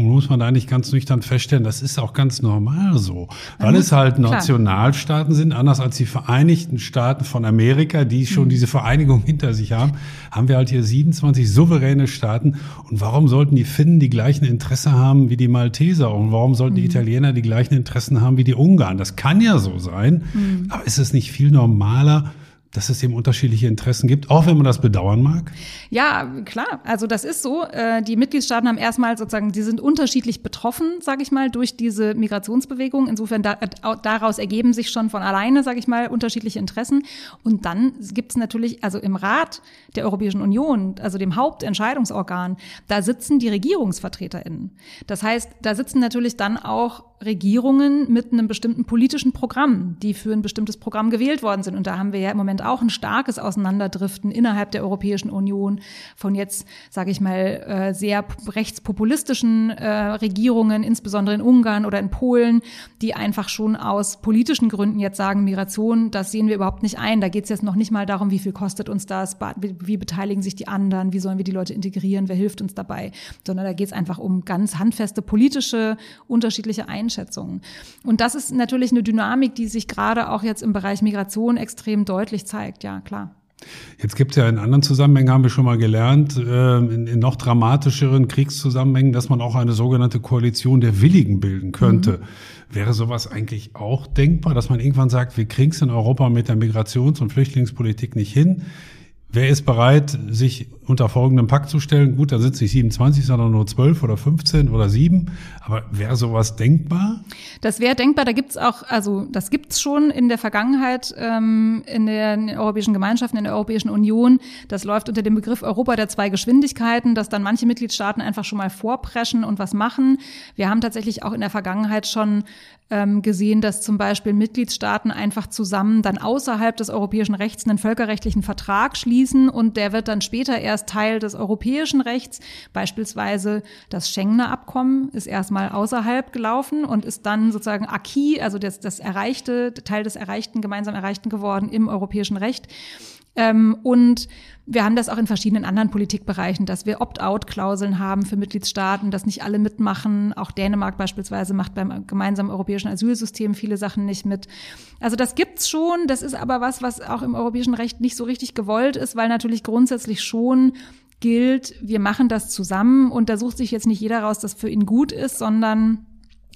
Und muss man eigentlich ganz nüchtern feststellen, das ist auch ganz normal so. Weil es halt Nationalstaaten sind, anders als die Vereinigten Staaten von Amerika, die schon mhm. diese Vereinigung hinter sich haben, haben wir halt hier 27 souveräne Staaten. Und warum sollten die Finnen die gleichen Interesse haben wie die Malteser? Und warum sollten die Italiener die gleichen Interessen haben wie die Ungarn? Das kann ja so sein. Mhm. Aber ist es nicht viel normaler, dass es eben unterschiedliche Interessen gibt, auch wenn man das bedauern mag? Ja, klar. Also das ist so. Äh, die Mitgliedstaaten haben erstmal sozusagen, die sind unterschiedlich betroffen, sage ich mal, durch diese Migrationsbewegung. Insofern da, daraus ergeben sich schon von alleine, sage ich mal, unterschiedliche Interessen. Und dann gibt es natürlich, also im Rat der Europäischen Union, also dem Hauptentscheidungsorgan, da sitzen die RegierungsvertreterInnen. Das heißt, da sitzen natürlich dann auch Regierungen mit einem bestimmten politischen Programm, die für ein bestimmtes Programm gewählt worden sind. Und da haben wir ja im Moment auch ein starkes Auseinanderdriften innerhalb der Europäischen Union von jetzt, sage ich mal, äh, sehr rechtspopulistischen äh, Regierungen, insbesondere in Ungarn oder in Polen, die einfach schon aus politischen Gründen jetzt sagen, Migration, das sehen wir überhaupt nicht ein. Da geht es jetzt noch nicht mal darum, wie viel kostet uns das, wie beteiligen sich die anderen, wie sollen wir die Leute integrieren, wer hilft uns dabei, sondern da geht es einfach um ganz handfeste politische, unterschiedliche Einstellungen Einschätzungen. Und das ist natürlich eine Dynamik, die sich gerade auch jetzt im Bereich Migration extrem deutlich zeigt, ja klar. Jetzt gibt es ja in anderen Zusammenhängen, haben wir schon mal gelernt, äh, in, in, noch dramatischeren Kriegszusammenhängen, dass man auch eine sogenannte Koalition der Willigen bilden könnte. Mhm. Wäre sowas eigentlich auch denkbar, dass man irgendwann sagt, wir kriegen es in Europa mit der Migrations- und Flüchtlingspolitik nicht hin? Wer ist bereit, sich unter folgendem Pakt zu stellen? Gut, da es nicht 27, sondern nur 12 oder 15 oder 7. Aber wäre sowas denkbar? Das wäre denkbar. Da gibt's auch, also das gibt's schon in der Vergangenheit ähm, in, der, in den europäischen Gemeinschaften, in der Europäischen Union. Das läuft unter dem Begriff Europa der zwei Geschwindigkeiten, dass dann manche Mitgliedstaaten einfach schon mal vorpreschen und was machen. Wir haben tatsächlich auch in der Vergangenheit schon ähm, gesehen, dass zum Beispiel Mitgliedstaaten einfach zusammen dann außerhalb des europäischen Rechts einen völkerrechtlichen Vertrag schließen und der wird dann später erst Teil des europäischen Rechts. Beispielsweise das Schengener Abkommen ist erstmal außerhalb gelaufen und ist dann sozusagen acquis, also das, das erreichte, Teil des erreichten, gemeinsam erreichten geworden im europäischen Recht. Ähm, und wir haben das auch in verschiedenen anderen Politikbereichen, dass wir Opt-out-Klauseln haben für Mitgliedstaaten, dass nicht alle mitmachen. Auch Dänemark beispielsweise macht beim gemeinsamen europäischen Asylsystem viele Sachen nicht mit. Also das gibt's schon. Das ist aber was, was auch im europäischen Recht nicht so richtig gewollt ist, weil natürlich grundsätzlich schon gilt, wir machen das zusammen und da sucht sich jetzt nicht jeder raus, dass für ihn gut ist, sondern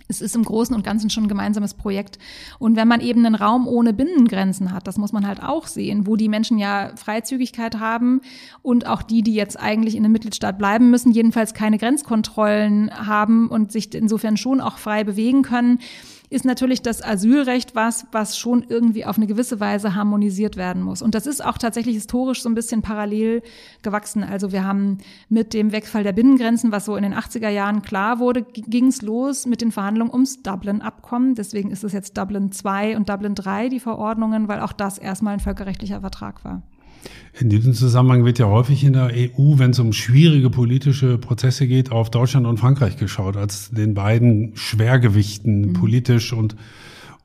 es ist im Großen und Ganzen schon ein gemeinsames Projekt. Und wenn man eben einen Raum ohne Binnengrenzen hat, das muss man halt auch sehen, wo die Menschen ja Freizügigkeit haben und auch die, die jetzt eigentlich in einem Mitgliedstaat bleiben müssen, jedenfalls keine Grenzkontrollen haben und sich insofern schon auch frei bewegen können, ist natürlich das Asylrecht was, was schon irgendwie auf eine gewisse Weise harmonisiert werden muss. Und das ist auch tatsächlich historisch so ein bisschen parallel gewachsen. Also wir haben mit dem Wegfall der Binnengrenzen, was so in den 80er Jahren klar wurde, ging es los mit den Verhandlungen ums Dublin-Abkommen. Deswegen ist es jetzt Dublin 2 und Dublin 3, die Verordnungen, weil auch das erstmal ein völkerrechtlicher Vertrag war. In diesem Zusammenhang wird ja häufig in der EU, wenn es um schwierige politische Prozesse geht, auf Deutschland und Frankreich geschaut, als den beiden Schwergewichten mhm. politisch und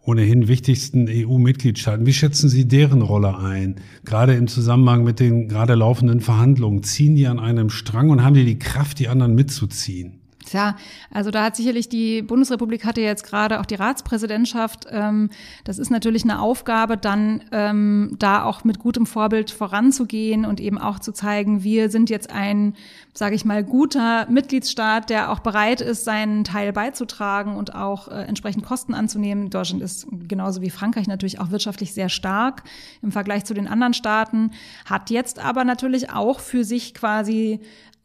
ohnehin wichtigsten EU-Mitgliedstaaten. Wie schätzen Sie deren Rolle ein? Gerade im Zusammenhang mit den gerade laufenden Verhandlungen. Ziehen die an einem Strang und haben die die Kraft, die anderen mitzuziehen? Tja, also da hat sicherlich die Bundesrepublik hatte jetzt gerade auch die Ratspräsidentschaft. Ähm, das ist natürlich eine Aufgabe, dann ähm, da auch mit gutem Vorbild voranzugehen und eben auch zu zeigen, wir sind jetzt ein, sage ich mal, guter Mitgliedsstaat, der auch bereit ist, seinen Teil beizutragen und auch äh, entsprechend Kosten anzunehmen. Deutschland ist genauso wie Frankreich natürlich auch wirtschaftlich sehr stark im Vergleich zu den anderen Staaten, hat jetzt aber natürlich auch für sich quasi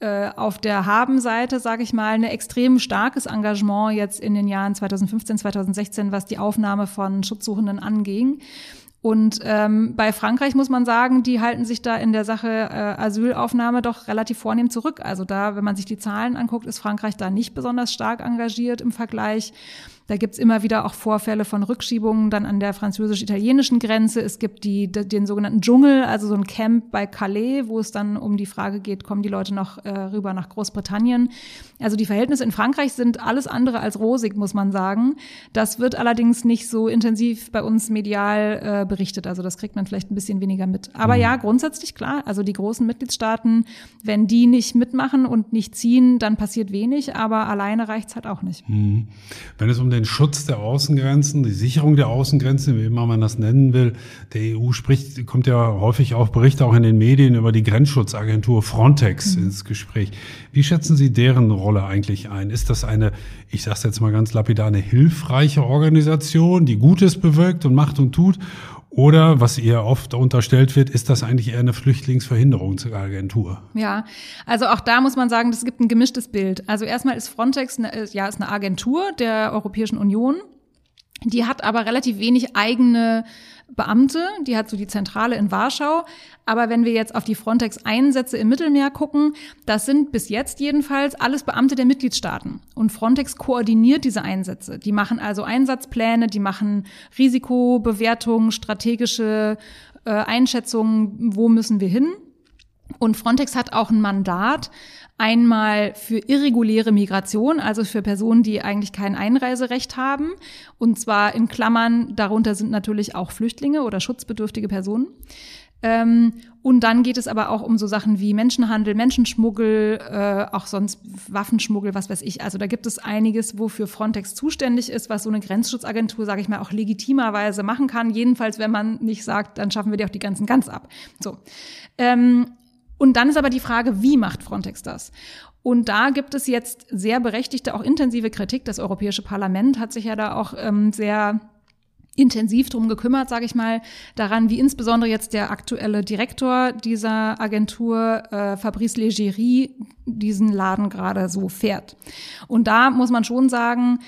äh, auf der Habenseite, sage ich mal, ein extrem starkes Engagement jetzt in den Jahren 2015, 2016, was die Aufnahme von Schutzsuchenden anging. Und ähm, bei Frankreich muss man sagen, die halten sich da in der Sache äh, Asylaufnahme doch relativ vornehm zurück. Also da, wenn man sich die Zahlen anguckt, ist Frankreich da nicht besonders stark engagiert im Vergleich. Da gibt's immer wieder auch Vorfälle von Rückschiebungen dann an der französisch-italienischen Grenze. Es gibt die, den sogenannten Dschungel, also so ein Camp bei Calais, wo es dann um die Frage geht, kommen die Leute noch äh, rüber nach Großbritannien. Also die Verhältnisse in Frankreich sind alles andere als rosig, muss man sagen. Das wird allerdings nicht so intensiv bei uns medial äh, berichtet. Also das kriegt man vielleicht ein bisschen weniger mit. Aber mhm. ja, grundsätzlich klar. Also die großen Mitgliedstaaten, wenn die nicht mitmachen und nicht ziehen, dann passiert wenig. Aber alleine reicht's halt auch nicht. Mhm. Wenn es um den Schutz der Außengrenzen, die Sicherung der Außengrenzen, wie immer man das nennen will. Der EU spricht, kommt ja häufig auch Berichte auch in den Medien über die Grenzschutzagentur Frontex mhm. ins Gespräch. Wie schätzen Sie deren Rolle eigentlich ein? Ist das eine, ich sage es jetzt mal ganz lapidar, eine hilfreiche Organisation, die Gutes bewirkt und macht und tut? Oder, was ihr oft unterstellt wird, ist das eigentlich eher eine Flüchtlingsverhinderungsagentur? Ja, also auch da muss man sagen, es gibt ein gemischtes Bild. Also erstmal ist Frontex eine, ja, ist eine Agentur der Europäischen Union. Die hat aber relativ wenig eigene Beamte, die hat so die Zentrale in Warschau. Aber wenn wir jetzt auf die Frontex-Einsätze im Mittelmeer gucken, das sind bis jetzt jedenfalls alles Beamte der Mitgliedstaaten. Und Frontex koordiniert diese Einsätze. Die machen also Einsatzpläne, die machen Risikobewertungen, strategische äh, Einschätzungen, wo müssen wir hin. Und Frontex hat auch ein Mandat, einmal für irreguläre Migration, also für Personen, die eigentlich kein Einreiserecht haben. Und zwar in Klammern, darunter sind natürlich auch Flüchtlinge oder schutzbedürftige Personen. Ähm, und dann geht es aber auch um so Sachen wie Menschenhandel, Menschenschmuggel, äh, auch sonst Waffenschmuggel, was weiß ich. Also da gibt es einiges, wofür Frontex zuständig ist, was so eine Grenzschutzagentur, sage ich mal, auch legitimerweise machen kann. Jedenfalls, wenn man nicht sagt, dann schaffen wir die auch die ganzen ganz ab. So. Ähm, und dann ist aber die Frage, wie macht Frontex das? Und da gibt es jetzt sehr berechtigte, auch intensive Kritik. Das Europäische Parlament hat sich ja da auch ähm, sehr intensiv drum gekümmert, sage ich mal, daran, wie insbesondere jetzt der aktuelle Direktor dieser Agentur, äh, Fabrice Leggeri, diesen Laden gerade so fährt. Und da muss man schon sagen,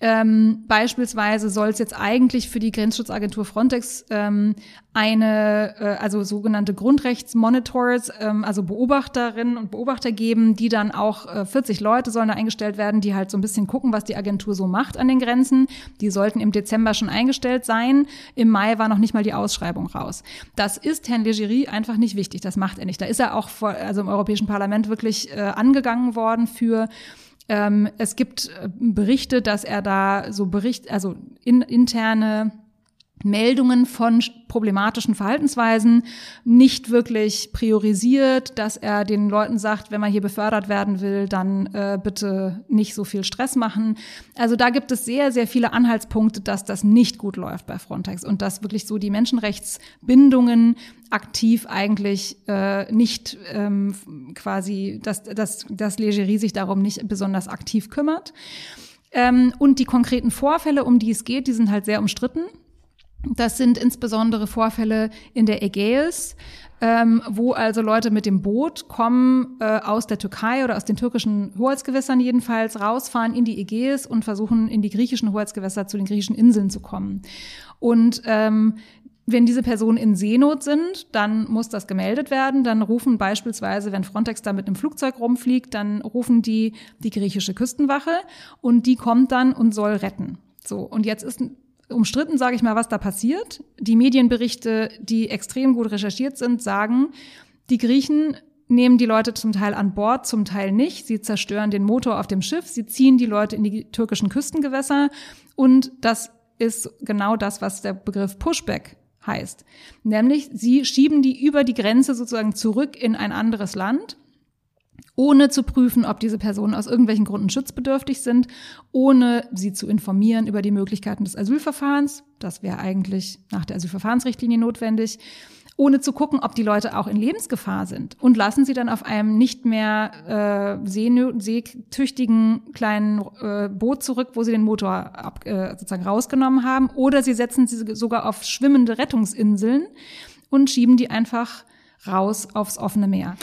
ähm, beispielsweise soll es jetzt eigentlich für die Grenzschutzagentur Frontex ähm, eine, äh, also sogenannte Grundrechtsmonitors, ähm, also Beobachterinnen und Beobachter geben, die dann auch äh, 40 Leute sollen da eingestellt werden, die halt so ein bisschen gucken, was die Agentur so macht an den Grenzen. Die sollten im Dezember schon eingestellt sein. Im Mai war noch nicht mal die Ausschreibung raus. Das ist Herrn Legerie einfach nicht wichtig. Das macht er nicht. Da ist er auch vor, also im Europäischen Parlament wirklich äh, angegangen worden für ähm, es gibt äh, Berichte, dass er da so Bericht, also in, interne Meldungen von problematischen Verhaltensweisen nicht wirklich priorisiert, dass er den Leuten sagt, wenn man hier befördert werden will, dann äh, bitte nicht so viel Stress machen. Also da gibt es sehr, sehr viele Anhaltspunkte, dass das nicht gut läuft bei Frontex und dass wirklich so die Menschenrechtsbindungen aktiv eigentlich äh, nicht ähm, quasi, dass, dass, dass Legerie sich darum nicht besonders aktiv kümmert. Ähm, und die konkreten Vorfälle, um die es geht, die sind halt sehr umstritten. Das sind insbesondere Vorfälle in der Ägäis, ähm, wo also Leute mit dem Boot kommen äh, aus der Türkei oder aus den türkischen Hoheitsgewässern jedenfalls, rausfahren in die Ägäis und versuchen in die griechischen Hoheitsgewässer zu den griechischen Inseln zu kommen. Und ähm, wenn diese Personen in Seenot sind, dann muss das gemeldet werden. Dann rufen beispielsweise, wenn Frontex da mit einem Flugzeug rumfliegt, dann rufen die die griechische Küstenwache und die kommt dann und soll retten. So, und jetzt ist umstritten, sage ich mal, was da passiert. Die Medienberichte, die extrem gut recherchiert sind, sagen, die Griechen nehmen die Leute zum Teil an Bord, zum Teil nicht. Sie zerstören den Motor auf dem Schiff, sie ziehen die Leute in die türkischen Küstengewässer und das ist genau das, was der Begriff Pushback heißt. Nämlich, sie schieben die über die Grenze sozusagen zurück in ein anderes Land ohne zu prüfen, ob diese Personen aus irgendwelchen Gründen schutzbedürftig sind, ohne sie zu informieren über die Möglichkeiten des Asylverfahrens. Das wäre eigentlich nach der Asylverfahrensrichtlinie notwendig. Ohne zu gucken, ob die Leute auch in Lebensgefahr sind. Und lassen sie dann auf einem nicht mehr äh, seetüchtigen kleinen äh, Boot zurück, wo sie den Motor ab, äh, sozusagen rausgenommen haben, oder sie setzen sie sogar auf schwimmende Rettungsinseln und schieben die einfach raus aufs offene Meer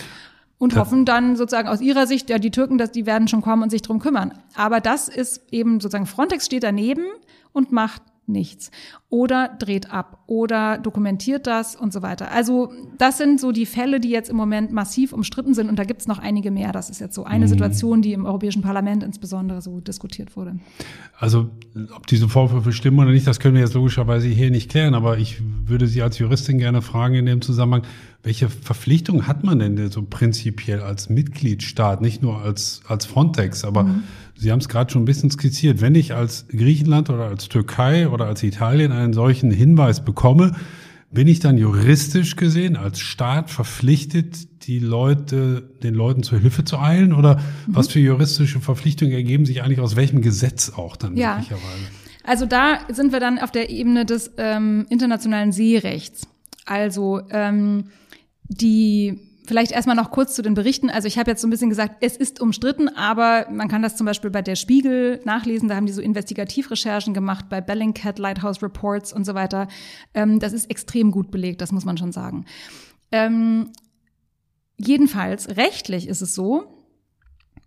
und das hoffen dann sozusagen aus ihrer Sicht, ja, die Türken, dass die werden schon kommen und sich drum kümmern. Aber das ist eben sozusagen Frontex steht daneben und macht nichts. Oder dreht ab oder dokumentiert das und so weiter. Also das sind so die Fälle, die jetzt im Moment massiv umstritten sind und da gibt es noch einige mehr. Das ist jetzt so eine mhm. Situation, die im Europäischen Parlament insbesondere so diskutiert wurde. Also ob diese Vorwürfe stimmen oder nicht, das können wir jetzt logischerweise hier nicht klären, aber ich würde Sie als Juristin gerne fragen in dem Zusammenhang, welche Verpflichtung hat man denn so prinzipiell als Mitgliedstaat, nicht nur als, als Frontex, aber mhm Sie haben es gerade schon ein bisschen skizziert. Wenn ich als Griechenland oder als Türkei oder als Italien einen solchen Hinweis bekomme, bin ich dann juristisch gesehen als Staat verpflichtet, die Leute, den Leuten zur Hilfe zu eilen? Oder mhm. was für juristische Verpflichtungen ergeben sich eigentlich aus welchem Gesetz auch dann ja. möglicherweise? Also da sind wir dann auf der Ebene des ähm, internationalen Seerechts. Also ähm, die Vielleicht erstmal noch kurz zu den Berichten. Also ich habe jetzt so ein bisschen gesagt, es ist umstritten, aber man kann das zum Beispiel bei der Spiegel nachlesen. Da haben die so Investigativrecherchen gemacht bei Bellingcat, Lighthouse Reports und so weiter. Ähm, das ist extrem gut belegt, das muss man schon sagen. Ähm, jedenfalls rechtlich ist es so,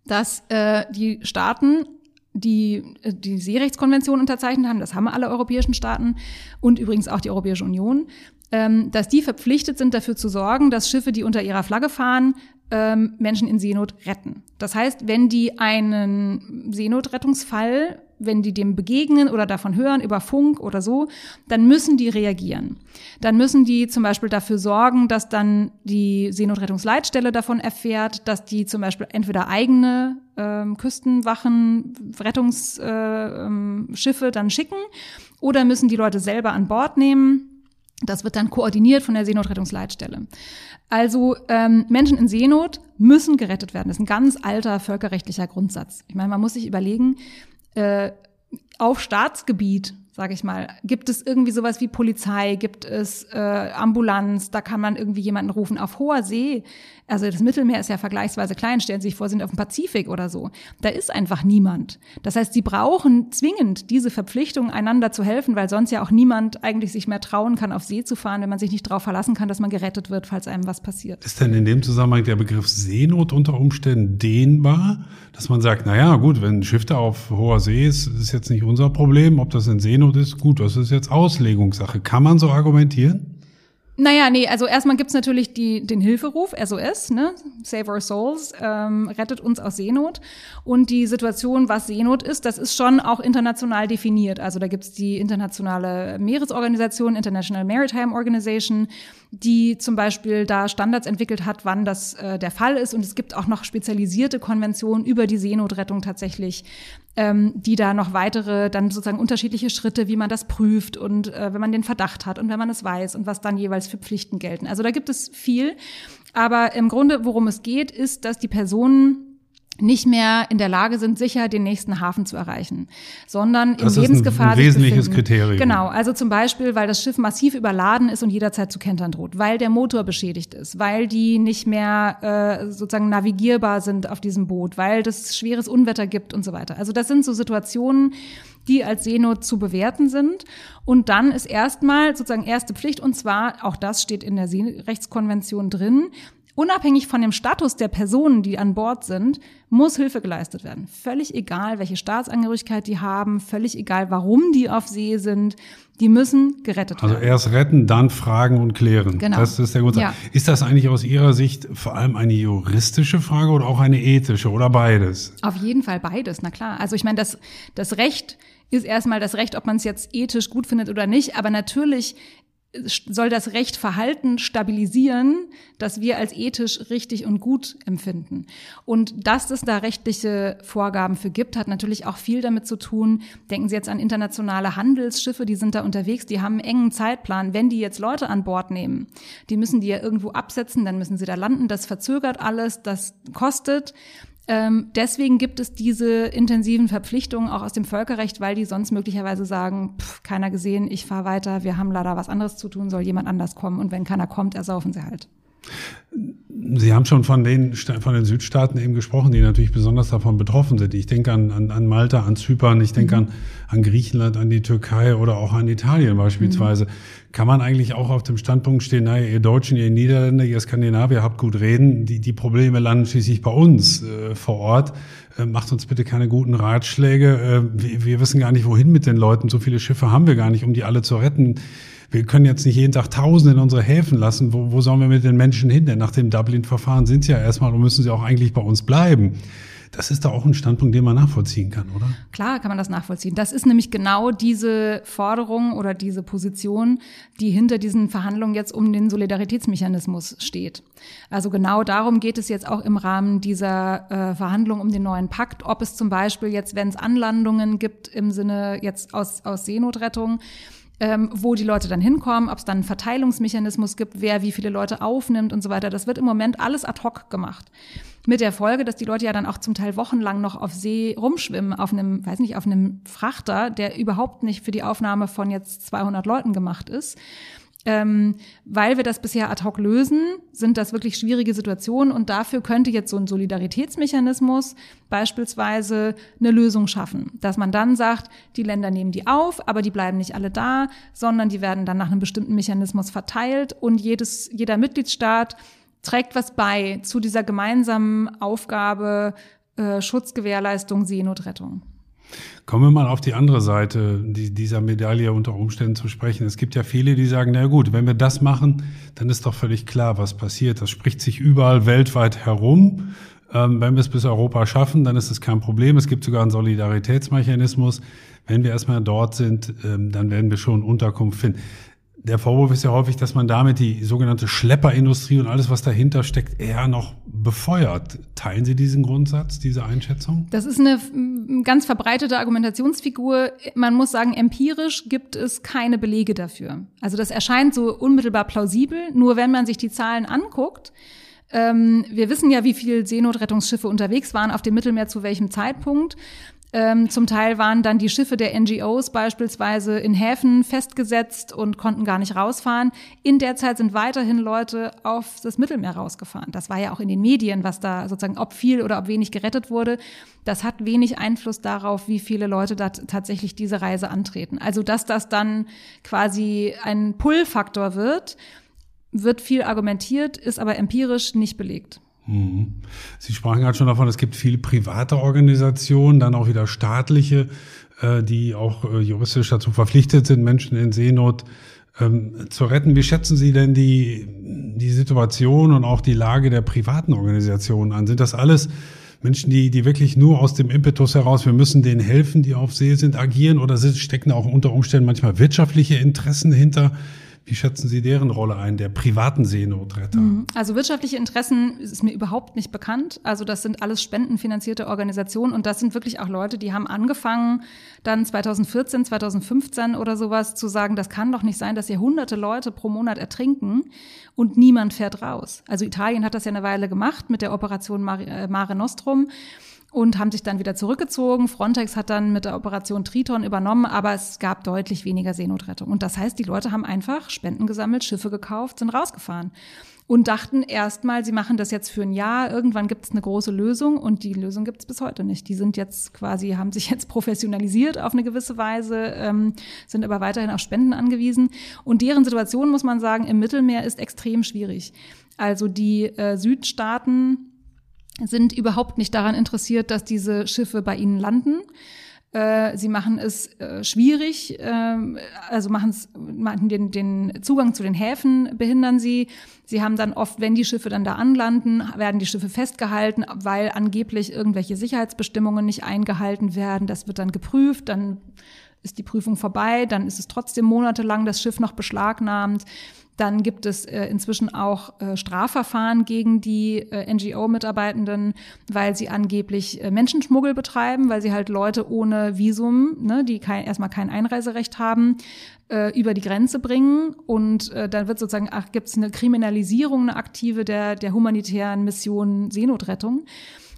dass äh, die Staaten die äh, die Seerechtskonvention unterzeichnet haben, das haben alle europäischen Staaten und übrigens auch die Europäische Union, ähm, dass die verpflichtet sind, dafür zu sorgen, dass Schiffe, die unter ihrer Flagge fahren, ähm, Menschen in Seenot retten. Das heißt, wenn die einen Seenotrettungsfall, wenn die dem begegnen oder davon hören über Funk oder so, dann müssen die reagieren. Dann müssen die zum Beispiel dafür sorgen, dass dann die Seenotrettungsleitstelle davon erfährt, dass die zum Beispiel entweder eigene ähm, Küstenwachen, Rettungsschiffe äh, ähm, dann schicken oder müssen die Leute selber an Bord nehmen das wird dann koordiniert von der Seenotrettungsleitstelle. Also ähm, Menschen in Seenot müssen gerettet werden. Das ist ein ganz alter völkerrechtlicher Grundsatz. Ich meine, man muss sich überlegen, äh, auf Staatsgebiet sage ich mal. Gibt es irgendwie sowas wie Polizei? Gibt es äh, Ambulanz? Da kann man irgendwie jemanden rufen. Auf hoher See, also das Mittelmeer ist ja vergleichsweise klein, stellen Sie sich vor, sind auf dem Pazifik oder so. Da ist einfach niemand. Das heißt, Sie brauchen zwingend diese Verpflichtung, einander zu helfen, weil sonst ja auch niemand eigentlich sich mehr trauen kann, auf See zu fahren, wenn man sich nicht darauf verlassen kann, dass man gerettet wird, falls einem was passiert. Ist denn in dem Zusammenhang der Begriff Seenot unter Umständen dehnbar? Dass man sagt, na ja, gut, wenn ein Schiff da auf hoher See ist, ist jetzt nicht unser Problem, ob das in Seenot ist, gut, das ist jetzt Auslegungssache. Kann man so argumentieren? Naja, nee, also erstmal gibt's natürlich die, den Hilferuf, SOS, ne? Save Our Souls, ähm, rettet uns aus Seenot. Und die Situation, was Seenot ist, das ist schon auch international definiert. Also da gibt's die internationale Meeresorganisation, International Maritime Organization, die zum Beispiel da Standards entwickelt hat, wann das äh, der Fall ist. Und es gibt auch noch spezialisierte Konventionen über die Seenotrettung tatsächlich, ähm, die da noch weitere, dann sozusagen unterschiedliche Schritte, wie man das prüft und äh, wenn man den Verdacht hat und wenn man es weiß und was dann jeweils für Pflichten gelten. Also da gibt es viel. Aber im Grunde, worum es geht, ist, dass die Personen nicht mehr in der Lage sind, sicher den nächsten Hafen zu erreichen, sondern das in Lebensgefahr ein, ein wesentliches Kriterium. Genau, also zum Beispiel, weil das Schiff massiv überladen ist und jederzeit zu kentern droht, weil der Motor beschädigt ist, weil die nicht mehr äh, sozusagen navigierbar sind auf diesem Boot, weil das schweres Unwetter gibt und so weiter. Also das sind so Situationen, die als Seenot zu bewerten sind. Und dann ist erstmal sozusagen erste Pflicht, und zwar, auch das steht in der Seerechtskonvention drin, Unabhängig von dem Status der Personen, die an Bord sind, muss Hilfe geleistet werden. Völlig egal, welche Staatsangehörigkeit die haben, völlig egal, warum die auf See sind, die müssen gerettet also werden. Also erst retten, dann fragen und klären. Genau. Das ist der Grund. Ja. Ist das eigentlich aus Ihrer Sicht vor allem eine juristische Frage oder auch eine ethische oder beides? Auf jeden Fall beides, na klar. Also ich meine, das, das Recht ist erstmal das Recht, ob man es jetzt ethisch gut findet oder nicht, aber natürlich soll das Recht Verhalten stabilisieren, das wir als ethisch richtig und gut empfinden. Und dass es da rechtliche Vorgaben für gibt, hat natürlich auch viel damit zu tun. Denken Sie jetzt an internationale Handelsschiffe, die sind da unterwegs, die haben einen engen Zeitplan. Wenn die jetzt Leute an Bord nehmen, die müssen die ja irgendwo absetzen, dann müssen sie da landen. Das verzögert alles, das kostet. Ähm, deswegen gibt es diese intensiven Verpflichtungen auch aus dem Völkerrecht, weil die sonst möglicherweise sagen, pff, keiner gesehen, ich fahre weiter, wir haben leider was anderes zu tun, soll jemand anders kommen und wenn keiner kommt, ersaufen sie halt. Sie haben schon von den, von den Südstaaten eben gesprochen, die natürlich besonders davon betroffen sind. Ich denke an, an, an Malta, an Zypern, ich denke mhm. an, an Griechenland, an die Türkei oder auch an Italien beispielsweise. Mhm. Kann man eigentlich auch auf dem Standpunkt stehen, naja, ihr Deutschen, ihr Niederländer, ihr Skandinavier habt gut reden, die, die Probleme landen schließlich bei uns äh, vor Ort. Äh, macht uns bitte keine guten Ratschläge. Äh, wir, wir wissen gar nicht, wohin mit den Leuten. So viele Schiffe haben wir gar nicht, um die alle zu retten wir können jetzt nicht jeden Tag Tausende in unsere Häfen lassen. Wo, wo sollen wir mit den Menschen hin? Denn nach dem Dublin-Verfahren sind sie ja erstmal und müssen sie auch eigentlich bei uns bleiben. Das ist da auch ein Standpunkt, den man nachvollziehen kann, oder? Klar kann man das nachvollziehen. Das ist nämlich genau diese Forderung oder diese Position, die hinter diesen Verhandlungen jetzt um den Solidaritätsmechanismus steht. Also genau darum geht es jetzt auch im Rahmen dieser äh, Verhandlungen um den neuen Pakt, ob es zum Beispiel jetzt, wenn es Anlandungen gibt im Sinne jetzt aus, aus Seenotrettung, ähm, wo die Leute dann hinkommen, ob es dann einen Verteilungsmechanismus gibt, wer wie viele Leute aufnimmt und so weiter. Das wird im Moment alles ad hoc gemacht. Mit der Folge, dass die Leute ja dann auch zum Teil wochenlang noch auf See rumschwimmen, auf einem, weiß nicht, auf einem Frachter, der überhaupt nicht für die Aufnahme von jetzt 200 Leuten gemacht ist. Ähm, weil wir das bisher ad hoc lösen, sind das wirklich schwierige Situationen und dafür könnte jetzt so ein Solidaritätsmechanismus beispielsweise eine Lösung schaffen, dass man dann sagt, die Länder nehmen die auf, aber die bleiben nicht alle da, sondern die werden dann nach einem bestimmten Mechanismus verteilt und jedes, jeder Mitgliedstaat trägt was bei zu dieser gemeinsamen Aufgabe äh, Schutzgewährleistung, Seenotrettung. Kommen wir mal auf die andere Seite dieser Medaille unter Umständen zu sprechen. Es gibt ja viele, die sagen, na gut, wenn wir das machen, dann ist doch völlig klar, was passiert. Das spricht sich überall weltweit herum. Ähm, wenn wir es bis Europa schaffen, dann ist es kein Problem. Es gibt sogar einen Solidaritätsmechanismus. Wenn wir erstmal dort sind, ähm, dann werden wir schon Unterkunft finden der Vorwurf ist ja häufig, dass man damit die sogenannte Schlepperindustrie und alles, was dahinter steckt, eher noch befeuert. Teilen Sie diesen Grundsatz, diese Einschätzung? Das ist eine ganz verbreitete Argumentationsfigur. Man muss sagen, empirisch gibt es keine Belege dafür. Also das erscheint so unmittelbar plausibel. Nur wenn man sich die Zahlen anguckt, ähm, wir wissen ja, wie viele Seenotrettungsschiffe unterwegs waren auf dem Mittelmeer zu welchem Zeitpunkt. Ähm, zum Teil waren dann die Schiffe der NGOs beispielsweise in Häfen festgesetzt und konnten gar nicht rausfahren. In der Zeit sind weiterhin Leute auf das Mittelmeer rausgefahren. Das war ja auch in den Medien, was da sozusagen, ob viel oder ob wenig gerettet wurde. Das hat wenig Einfluss darauf, wie viele Leute da tatsächlich diese Reise antreten. Also, dass das dann quasi ein Pull-Faktor wird, wird viel argumentiert, ist aber empirisch nicht belegt. Mhm. Sie sprachen gerade schon davon, es gibt viele private Organisationen, dann auch wieder staatliche, äh, die auch äh, juristisch dazu verpflichtet sind, Menschen in Seenot ähm, zu retten. Wie schätzen Sie denn die, die Situation und auch die Lage der privaten Organisationen an? Sind das alles Menschen, die, die wirklich nur aus dem Impetus heraus, wir müssen denen helfen, die auf See sind, agieren oder stecken auch unter Umständen manchmal wirtschaftliche Interessen hinter? Wie schätzen Sie deren Rolle ein, der privaten Seenotretter? Mhm. Also wirtschaftliche Interessen ist mir überhaupt nicht bekannt. Also das sind alles spendenfinanzierte Organisationen und das sind wirklich auch Leute, die haben angefangen, dann 2014, 2015 oder sowas zu sagen, das kann doch nicht sein, dass hier hunderte Leute pro Monat ertrinken und niemand fährt raus. Also Italien hat das ja eine Weile gemacht mit der Operation äh, Mare Nostrum und haben sich dann wieder zurückgezogen. Frontex hat dann mit der Operation Triton übernommen, aber es gab deutlich weniger Seenotrettung. Und das heißt, die Leute haben einfach Spenden gesammelt, Schiffe gekauft, sind rausgefahren und dachten erstmal, sie machen das jetzt für ein Jahr, irgendwann gibt es eine große Lösung und die Lösung gibt es bis heute nicht. Die sind jetzt quasi, haben sich jetzt professionalisiert auf eine gewisse Weise, ähm, sind aber weiterhin auf Spenden angewiesen. Und deren Situation, muss man sagen, im Mittelmeer ist extrem schwierig. Also die äh, Südstaaten sind überhaupt nicht daran interessiert, dass diese Schiffe bei ihnen landen. Äh, sie machen es äh, schwierig, ähm, also machen es, den, den Zugang zu den Häfen behindern sie. Sie haben dann oft, wenn die Schiffe dann da anlanden, werden die Schiffe festgehalten, weil angeblich irgendwelche Sicherheitsbestimmungen nicht eingehalten werden. Das wird dann geprüft, dann ist die Prüfung vorbei, dann ist es trotzdem monatelang das Schiff noch beschlagnahmt. Dann gibt es äh, inzwischen auch äh, Strafverfahren gegen die äh, NGO-Mitarbeitenden, weil sie angeblich äh, Menschenschmuggel betreiben, weil sie halt Leute ohne Visum, ne, die kein, erstmal kein Einreiserecht haben, äh, über die Grenze bringen. Und äh, dann wird sozusagen, ach, gibt es eine Kriminalisierung, eine aktive der, der humanitären Mission Seenotrettung.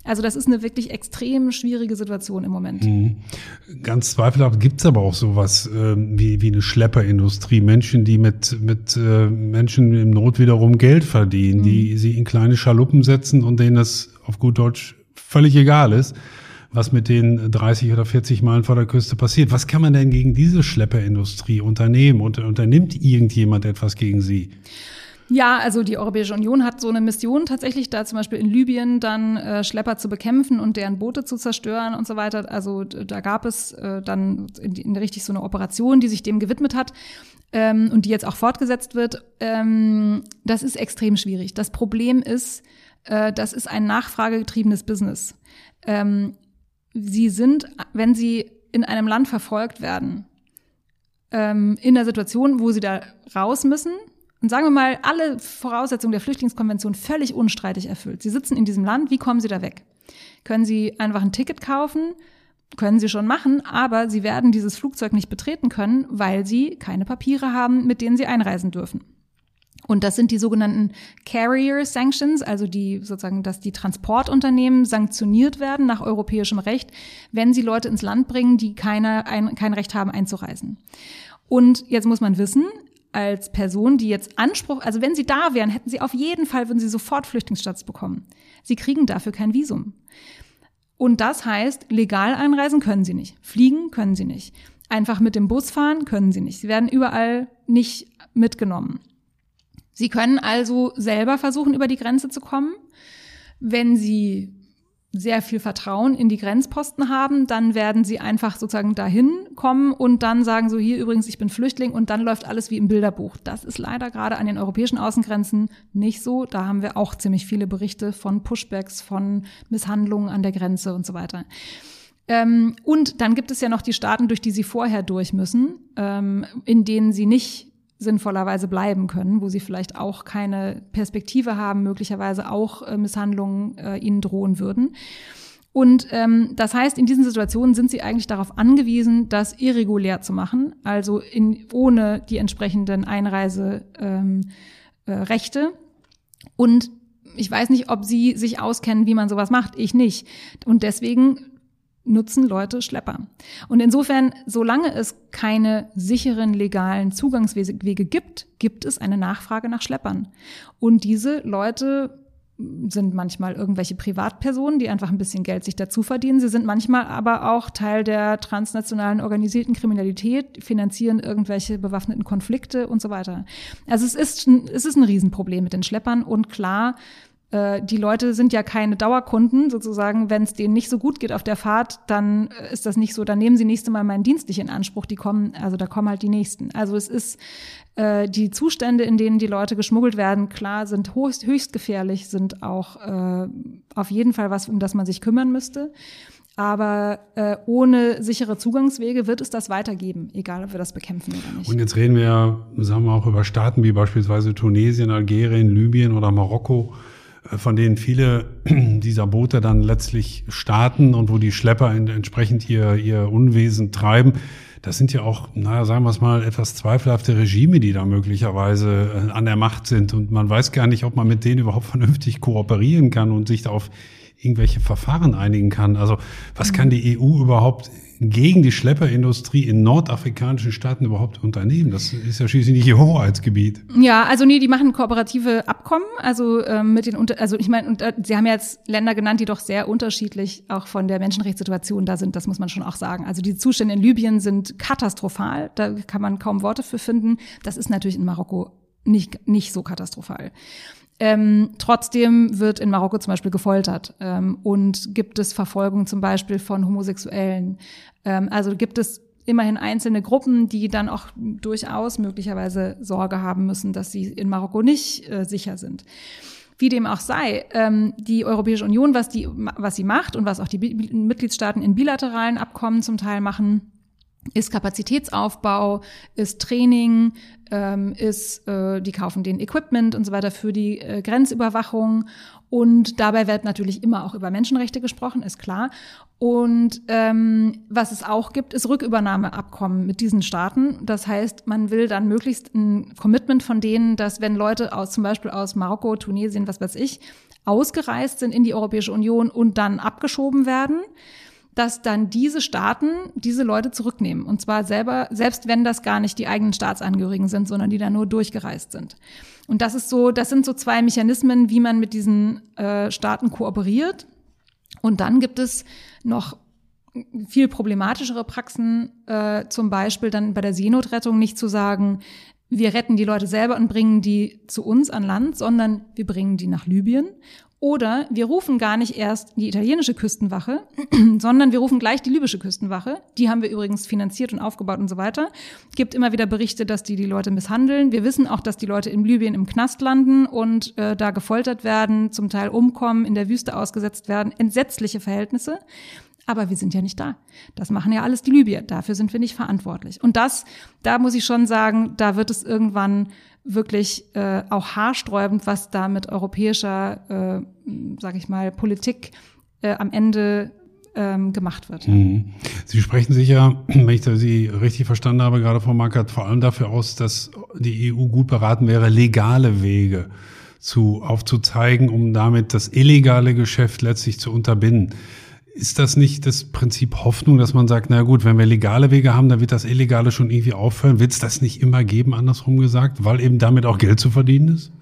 Also das ist eine wirklich extrem schwierige Situation im Moment. Mhm. Ganz zweifelhaft gibt's aber auch sowas äh, wie, wie eine Schlepperindustrie. Menschen, die mit, mit äh, Menschen im Not wiederum Geld verdienen, mhm. die sie in kleine Schaluppen setzen und denen das auf gut Deutsch völlig egal ist, was mit den 30 oder 40 Meilen vor der Küste passiert. Was kann man denn gegen diese Schlepperindustrie unternehmen? Und unternimmt irgendjemand etwas gegen sie? Ja, also die Europäische Union hat so eine Mission tatsächlich, da zum Beispiel in Libyen dann äh, Schlepper zu bekämpfen und deren Boote zu zerstören und so weiter. Also da gab es äh, dann in, in richtig so eine Operation, die sich dem gewidmet hat ähm, und die jetzt auch fortgesetzt wird. Ähm, das ist extrem schwierig. Das Problem ist, äh, das ist ein nachfragegetriebenes Business. Ähm, sie sind, wenn sie in einem Land verfolgt werden, ähm, in der Situation, wo sie da raus müssen, und sagen wir mal, alle Voraussetzungen der Flüchtlingskonvention völlig unstreitig erfüllt. Sie sitzen in diesem Land, wie kommen Sie da weg? Können Sie einfach ein Ticket kaufen? Können Sie schon machen, aber Sie werden dieses Flugzeug nicht betreten können, weil Sie keine Papiere haben, mit denen Sie einreisen dürfen. Und das sind die sogenannten Carrier Sanctions, also die sozusagen, dass die Transportunternehmen sanktioniert werden nach europäischem Recht, wenn sie Leute ins Land bringen, die keine, ein, kein Recht haben einzureisen. Und jetzt muss man wissen, als Person, die jetzt Anspruch, also wenn sie da wären, hätten sie auf jeden Fall, würden sie sofort Flüchtlingsstatus bekommen. Sie kriegen dafür kein Visum. Und das heißt, legal einreisen können sie nicht. Fliegen können sie nicht. Einfach mit dem Bus fahren können sie nicht. Sie werden überall nicht mitgenommen. Sie können also selber versuchen, über die Grenze zu kommen. Wenn sie sehr viel Vertrauen in die Grenzposten haben, dann werden sie einfach sozusagen dahin kommen und dann sagen so hier übrigens, ich bin Flüchtling und dann läuft alles wie im Bilderbuch. Das ist leider gerade an den europäischen Außengrenzen nicht so. Da haben wir auch ziemlich viele Berichte von Pushbacks, von Misshandlungen an der Grenze und so weiter. Ähm, und dann gibt es ja noch die Staaten, durch die sie vorher durch müssen, ähm, in denen sie nicht sinnvollerweise bleiben können, wo sie vielleicht auch keine Perspektive haben, möglicherweise auch äh, Misshandlungen äh, ihnen drohen würden. Und ähm, das heißt, in diesen Situationen sind sie eigentlich darauf angewiesen, das irregulär zu machen, also in, ohne die entsprechenden Einreiserechte. Ähm, äh, Rechte. Und ich weiß nicht, ob Sie sich auskennen, wie man sowas macht. Ich nicht. Und deswegen nutzen Leute Schlepper. Und insofern, solange es keine sicheren legalen Zugangswege gibt, gibt es eine Nachfrage nach Schleppern. Und diese Leute sind manchmal irgendwelche Privatpersonen, die einfach ein bisschen Geld sich dazu verdienen. Sie sind manchmal aber auch Teil der transnationalen organisierten Kriminalität, finanzieren irgendwelche bewaffneten Konflikte und so weiter. Also es ist, es ist ein Riesenproblem mit den Schleppern und klar, die Leute sind ja keine Dauerkunden sozusagen. Wenn es denen nicht so gut geht auf der Fahrt, dann äh, ist das nicht so. Dann nehmen sie nächste Mal meinen Dienst nicht in Anspruch. Die kommen, also da kommen halt die nächsten. Also es ist äh, die Zustände, in denen die Leute geschmuggelt werden, klar, sind höchst, höchst gefährlich, sind auch äh, auf jeden Fall was, um das man sich kümmern müsste. Aber äh, ohne sichere Zugangswege wird es das weitergeben, egal ob wir das bekämpfen oder nicht. Und jetzt reden wir, sagen wir auch über Staaten wie beispielsweise Tunesien, Algerien, Libyen oder Marokko äh, von denen viele dieser Boote dann letztlich starten und wo die Schlepper entsprechend ihr, ihr Unwesen treiben. Das sind ja auch, naja, sagen wir es mal, etwas zweifelhafte Regime, die da möglicherweise äh, an der Macht sind. Und man weiß gar nicht, ob man mit denen überhaupt vernünftig kooperieren kann und sich da auf irgendwelche Verfahren einigen kann. Also was kann die EU überhaupt gegen die Schlepperindustrie in nordafrikanischen Staaten überhaupt unternehmen? Das ist ja schließlich nicht ihr Hoheitsgebiet. Ja, also nee, die machen kooperative Abkommen, also ähm, mit den unter also ich meine, und, äh, sie haben jetzt Länder genannt, die doch sehr unterschiedlich auch von der Menschenrechtssituation da sind, das muss man schon auch sagen. Also die Zustände in Libyen sind katastrophal, da kann man kaum Worte für finden. Das ist natürlich in Marokko nicht, nicht so katastrophal. Ähm, trotzdem wird in Marokko zum Beispiel gefoltert ähm, und gibt es Verfolgung zum Beispiel von Homosexuellen. Ähm, also gibt es immerhin einzelne Gruppen, die dann auch durchaus möglicherweise Sorge haben müssen, dass sie in Marokko nicht äh, sicher sind. Wie dem auch sei, ähm, die Europäische Union, was, die, was sie macht und was auch die Mitgliedstaaten in bilateralen Abkommen zum Teil machen, ist Kapazitätsaufbau, ist Training, ähm, ist, äh, die kaufen den Equipment und so weiter für die äh, Grenzüberwachung. Und dabei wird natürlich immer auch über Menschenrechte gesprochen, ist klar. Und ähm, was es auch gibt, ist Rückübernahmeabkommen mit diesen Staaten. Das heißt, man will dann möglichst ein Commitment von denen, dass wenn Leute aus zum Beispiel aus Marokko, Tunesien, was weiß ich, ausgereist sind in die Europäische Union und dann abgeschoben werden, dass dann diese Staaten diese Leute zurücknehmen. Und zwar selber, selbst wenn das gar nicht die eigenen Staatsangehörigen sind, sondern die da nur durchgereist sind. Und das ist so, das sind so zwei Mechanismen, wie man mit diesen äh, Staaten kooperiert. Und dann gibt es noch viel problematischere Praxen, äh, zum Beispiel dann bei der Seenotrettung nicht zu sagen, wir retten die Leute selber und bringen die zu uns an Land, sondern wir bringen die nach Libyen oder wir rufen gar nicht erst die italienische Küstenwache, sondern wir rufen gleich die libysche Küstenwache. Die haben wir übrigens finanziert und aufgebaut und so weiter. Es gibt immer wieder Berichte, dass die die Leute misshandeln. Wir wissen auch, dass die Leute in Libyen im Knast landen und äh, da gefoltert werden, zum Teil umkommen, in der Wüste ausgesetzt werden. Entsetzliche Verhältnisse. Aber wir sind ja nicht da. Das machen ja alles die Libyer. Dafür sind wir nicht verantwortlich. Und das, da muss ich schon sagen, da wird es irgendwann wirklich äh, auch haarsträubend, was da mit europäischer, äh, sage ich mal, Politik äh, am Ende ähm, gemacht wird. Mhm. Sie sprechen sich ja, wenn ich Sie richtig verstanden habe, gerade Frau Markert, vor allem dafür aus, dass die EU gut beraten wäre, legale Wege zu aufzuzeigen, um damit das illegale Geschäft letztlich zu unterbinden. Ist das nicht das Prinzip Hoffnung, dass man sagt, na gut, wenn wir legale Wege haben, dann wird das Illegale schon irgendwie aufhören? Wird es das nicht immer geben, andersrum gesagt, weil eben damit auch Geld zu verdienen ist?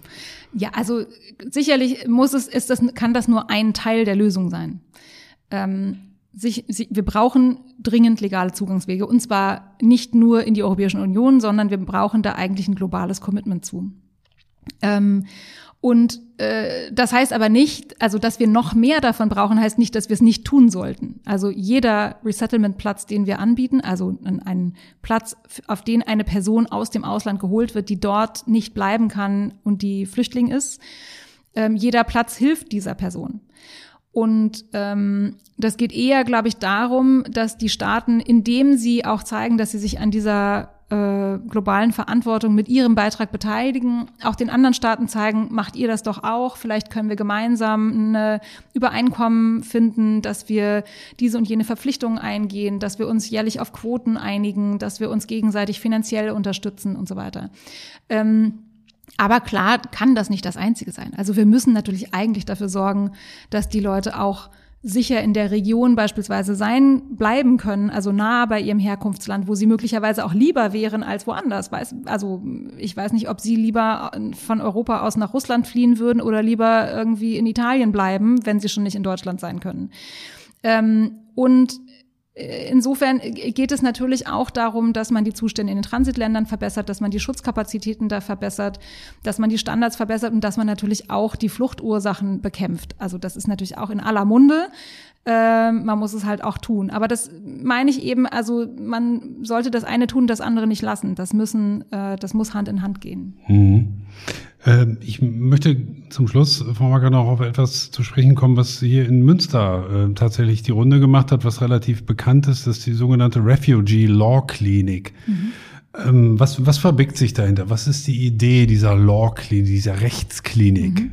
Ja, also sicherlich muss es, ist das, kann das nur ein Teil der Lösung sein. Ähm, sich, sich, wir brauchen dringend legale Zugangswege und zwar nicht nur in die Europäische Union, sondern wir brauchen da eigentlich ein globales Commitment zu. Ähm, Und äh, das heißt aber nicht, also dass wir noch mehr davon brauchen, heißt nicht, dass wir es nicht tun sollten. Also jeder Resettlement-Platz, den wir anbieten, also ein Platz, auf den eine Person aus dem Ausland geholt wird, die dort nicht bleiben kann und die Flüchtling ist, ähm, jeder Platz hilft dieser Person. Und ähm, das geht eher, glaube ich, darum, dass die Staaten, indem sie auch zeigen, dass sie sich an dieser äh, globalen Verantwortung mit ihrem Beitrag beteiligen, auch den anderen Staaten zeigen, macht ihr das doch auch, vielleicht können wir gemeinsam ein Übereinkommen finden, dass wir diese und jene Verpflichtungen eingehen, dass wir uns jährlich auf Quoten einigen, dass wir uns gegenseitig finanziell unterstützen und so weiter. Ähm, aber klar kann das nicht das Einzige sein. Also wir müssen natürlich eigentlich dafür sorgen, dass die Leute auch sicher in der Region beispielsweise sein bleiben können, also nah bei ihrem Herkunftsland, wo sie möglicherweise auch lieber wären als woanders. Also ich weiß nicht, ob sie lieber von Europa aus nach Russland fliehen würden oder lieber irgendwie in Italien bleiben, wenn sie schon nicht in Deutschland sein können. Ähm, und Insofern geht es natürlich auch darum, dass man die Zustände in den Transitländern verbessert, dass man die Schutzkapazitäten da verbessert, dass man die Standards verbessert und dass man natürlich auch die Fluchtursachen bekämpft. Also das ist natürlich auch in aller Munde. Äh, man muss es halt auch tun. Aber das meine ich eben, also man sollte das eine tun, das andere nicht lassen. Das müssen, äh, das muss Hand in Hand gehen. Mhm. Ähm, ich möchte zum Schluss, Frau Macker, noch auf etwas zu sprechen kommen, was hier in Münster äh, tatsächlich die Runde gemacht hat, was relativ bekannt ist, das ist die sogenannte Refugee Law Clinic. Mhm. Ähm, was, was verbirgt sich dahinter? Was ist die Idee dieser Law Clinic, dieser Rechtsklinik? Mhm.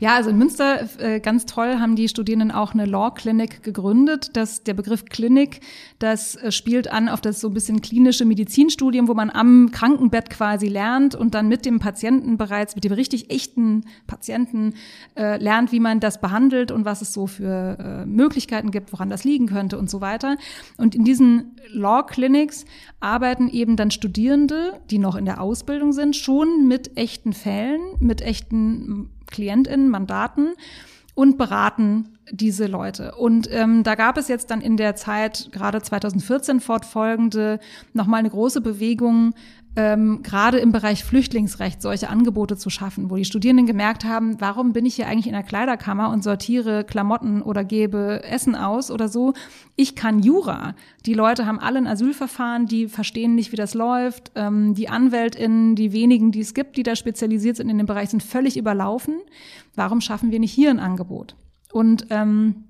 Ja, also in Münster äh, ganz toll haben die Studierenden auch eine Law Clinic gegründet. Das, der Begriff Klinik, das äh, spielt an auf das so ein bisschen klinische Medizinstudium, wo man am Krankenbett quasi lernt und dann mit dem Patienten bereits, mit dem richtig echten Patienten äh, lernt, wie man das behandelt und was es so für äh, Möglichkeiten gibt, woran das liegen könnte und so weiter. Und in diesen Law Clinics arbeiten eben dann Studierende, die noch in der Ausbildung sind, schon mit echten Fällen, mit echten KlientInnen, Mandaten und beraten diese Leute. Und ähm, da gab es jetzt dann in der Zeit, gerade 2014 fortfolgende, nochmal eine große Bewegung, ähm, gerade im Bereich Flüchtlingsrecht solche Angebote zu schaffen, wo die Studierenden gemerkt haben, warum bin ich hier eigentlich in der Kleiderkammer und sortiere Klamotten oder gebe Essen aus oder so. Ich kann Jura. Die Leute haben alle ein Asylverfahren, die verstehen nicht, wie das läuft. Ähm, die AnwältInnen, die wenigen, die es gibt, die da spezialisiert sind in dem Bereich, sind völlig überlaufen. Warum schaffen wir nicht hier ein Angebot? Und ähm,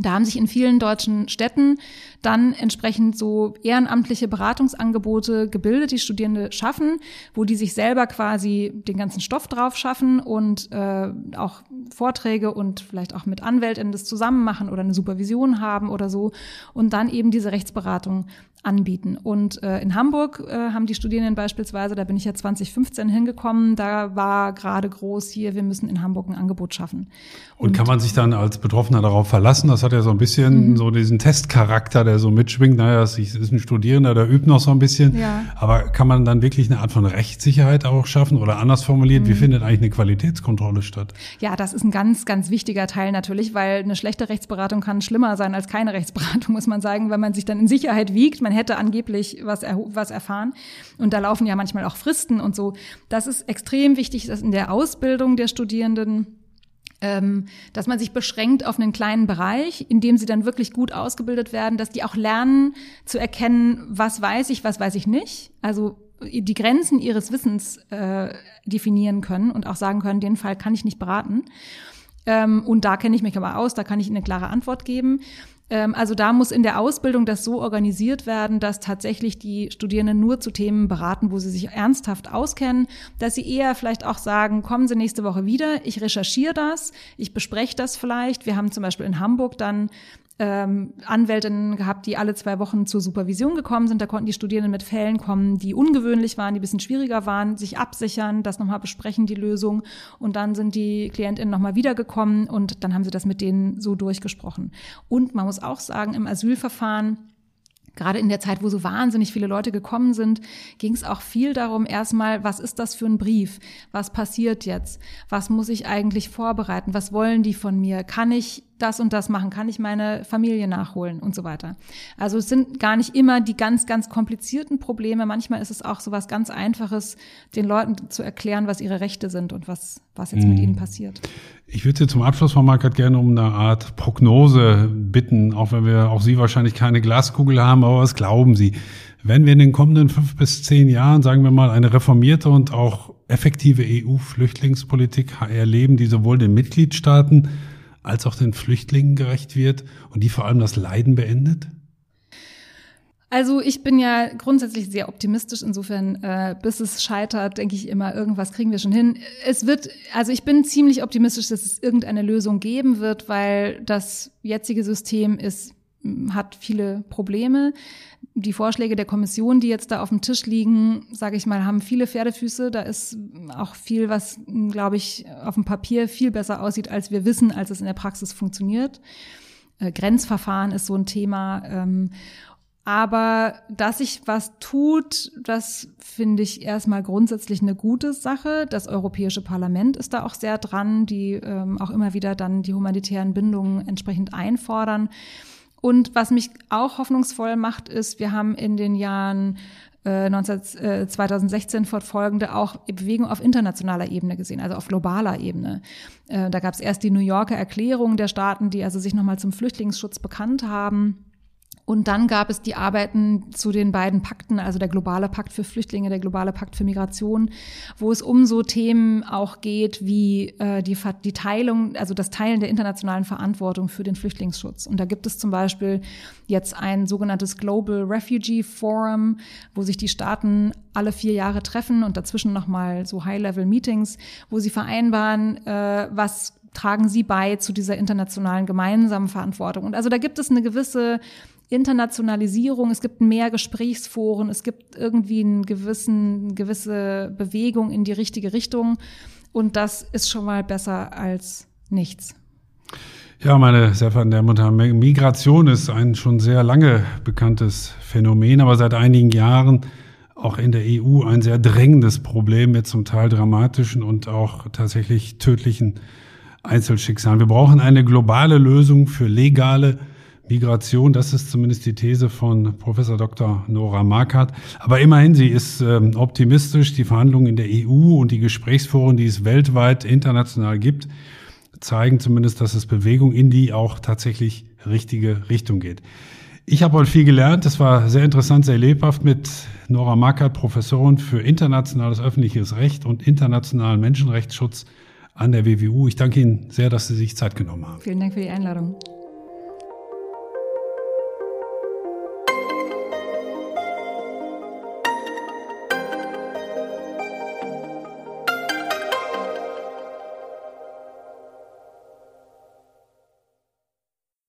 da haben sich in vielen deutschen Städten dann entsprechend so ehrenamtliche Beratungsangebote gebildet, die Studierende schaffen, wo die sich selber quasi den ganzen Stoff drauf schaffen und äh, auch Vorträge und vielleicht auch mit Anwältinnen das zusammen machen oder eine Supervision haben oder so und dann eben diese Rechtsberatung anbieten. Und äh, in Hamburg äh, haben die Studierenden beispielsweise, da bin ich ja 2015 hingekommen, da war gerade groß hier, wir müssen in Hamburg ein Angebot schaffen. Und, und kann man sich dann als Betroffener darauf verlassen? Das hat ja so ein bisschen mhm. so diesen Testcharakter, der so mitschwingt. Naja, es ist ein Studierender, der übt noch so ein bisschen. Ja. Aber kann man dann wirklich eine Art von Rechtssicherheit auch schaffen? Oder anders formuliert, mhm. wie findet eigentlich eine Qualitätskontrolle statt? Ja, das ist ein ganz, ganz wichtiger Teil natürlich, weil eine schlechte Rechtsberatung kann schlimmer sein als keine Rechtsberatung, muss man sagen, wenn man sich dann in Sicherheit wiegt. Man hätte angeblich was, was erfahren. Und da laufen ja manchmal auch Fristen und so. Das ist extrem wichtig, dass in der Ausbildung der Studierenden ähm, dass man sich beschränkt auf einen kleinen Bereich, in dem sie dann wirklich gut ausgebildet werden, dass die auch lernen zu erkennen, was weiß ich, was weiß ich nicht. Also die Grenzen ihres Wissens äh, definieren können und auch sagen können, den Fall kann ich nicht beraten. Ähm, und da kenne ich mich aber aus, da kann ich Ihnen eine klare Antwort geben. Ähm, also da muss in der Ausbildung das so organisiert werden, dass tatsächlich die Studierenden nur zu Themen beraten, wo sie sich ernsthaft auskennen, dass sie eher vielleicht auch sagen, kommen Sie nächste Woche wieder, ich recherchiere das, ich bespreche das vielleicht. Wir haben zum Beispiel in Hamburg dann ähm, Anwältinnen gehabt, die alle zwei Wochen zur Supervision gekommen sind. Da konnten die Studierenden mit Fällen kommen, die ungewöhnlich waren, die bisschen schwieriger waren, sich absichern, das nochmal besprechen, die Lösung. Und dann sind die KlientInnen nochmal wiedergekommen und dann haben sie das mit denen so durchgesprochen. Und man muss auch sagen, im Asylverfahren gerade in der Zeit, wo so wahnsinnig viele Leute gekommen sind, ging es auch viel darum, erstmal, was ist das für ein Brief? Was passiert jetzt? Was muss ich eigentlich vorbereiten? Was wollen die von mir? Kann ich das und das machen? Kann ich meine Familie nachholen und so weiter? Also es sind gar nicht immer die ganz, ganz komplizierten Probleme. Manchmal ist es auch so was ganz Einfaches, den Leuten zu erklären, was ihre Rechte sind und was, was jetzt mhm. mit ihnen passiert. Ich würde Sie zum Abschluss, Frau Markert, gerne um eine Art Prognose bitten, auch wenn wir auch Sie wahrscheinlich keine Glaskugel haben, aber was glauben Sie? Wenn wir in den kommenden fünf bis zehn Jahren, sagen wir mal, eine reformierte und auch effektive EU-Flüchtlingspolitik erleben, die sowohl den Mitgliedstaaten als auch den Flüchtlingen gerecht wird und die vor allem das Leiden beendet? Also ich bin ja grundsätzlich sehr optimistisch. Insofern, äh, bis es scheitert, denke ich immer, irgendwas kriegen wir schon hin. Es wird, also ich bin ziemlich optimistisch, dass es irgendeine Lösung geben wird, weil das jetzige System ist hat viele Probleme. Die Vorschläge der Kommission, die jetzt da auf dem Tisch liegen, sage ich mal, haben viele Pferdefüße. Da ist auch viel, was, glaube ich, auf dem Papier viel besser aussieht, als wir wissen, als es in der Praxis funktioniert. Äh, Grenzverfahren ist so ein Thema. Ähm, aber dass sich was tut, das finde ich erstmal grundsätzlich eine gute Sache. Das Europäische Parlament ist da auch sehr dran, die ähm, auch immer wieder dann die humanitären Bindungen entsprechend einfordern. Und was mich auch hoffnungsvoll macht, ist, wir haben in den Jahren 19, äh, 2016 fortfolgende auch Bewegung auf internationaler Ebene gesehen, also auf globaler Ebene. Äh, da gab es erst die New Yorker Erklärung der Staaten, die also sich nochmal zum Flüchtlingsschutz bekannt haben. Und dann gab es die Arbeiten zu den beiden Pakten, also der globale Pakt für Flüchtlinge, der globale Pakt für Migration, wo es um so Themen auch geht wie äh, die, die Teilung, also das Teilen der internationalen Verantwortung für den Flüchtlingsschutz. Und da gibt es zum Beispiel jetzt ein sogenanntes Global Refugee Forum, wo sich die Staaten alle vier Jahre treffen und dazwischen nochmal so High-Level-Meetings, wo sie vereinbaren, äh, was tragen sie bei zu dieser internationalen gemeinsamen Verantwortung. Und also da gibt es eine gewisse Internationalisierung, es gibt mehr Gesprächsforen, es gibt irgendwie einen gewissen, gewisse Bewegung in die richtige Richtung. Und das ist schon mal besser als nichts. Ja, meine sehr verehrten Damen und Herren, Migration ist ein schon sehr lange bekanntes Phänomen, aber seit einigen Jahren auch in der EU ein sehr drängendes Problem mit zum Teil dramatischen und auch tatsächlich tödlichen Einzelschicksalen. Wir brauchen eine globale Lösung für legale Migration, das ist zumindest die These von Professor Dr. Nora Markert. Aber immerhin, sie ist ähm, optimistisch. Die Verhandlungen in der EU und die Gesprächsforen, die es weltweit international gibt, zeigen zumindest, dass es Bewegung in die auch tatsächlich richtige Richtung geht. Ich habe heute viel gelernt. Es war sehr interessant, sehr lebhaft mit Nora Markert, Professorin für internationales öffentliches Recht und internationalen Menschenrechtsschutz an der WWU. Ich danke Ihnen sehr, dass Sie sich Zeit genommen haben. Vielen Dank für die Einladung.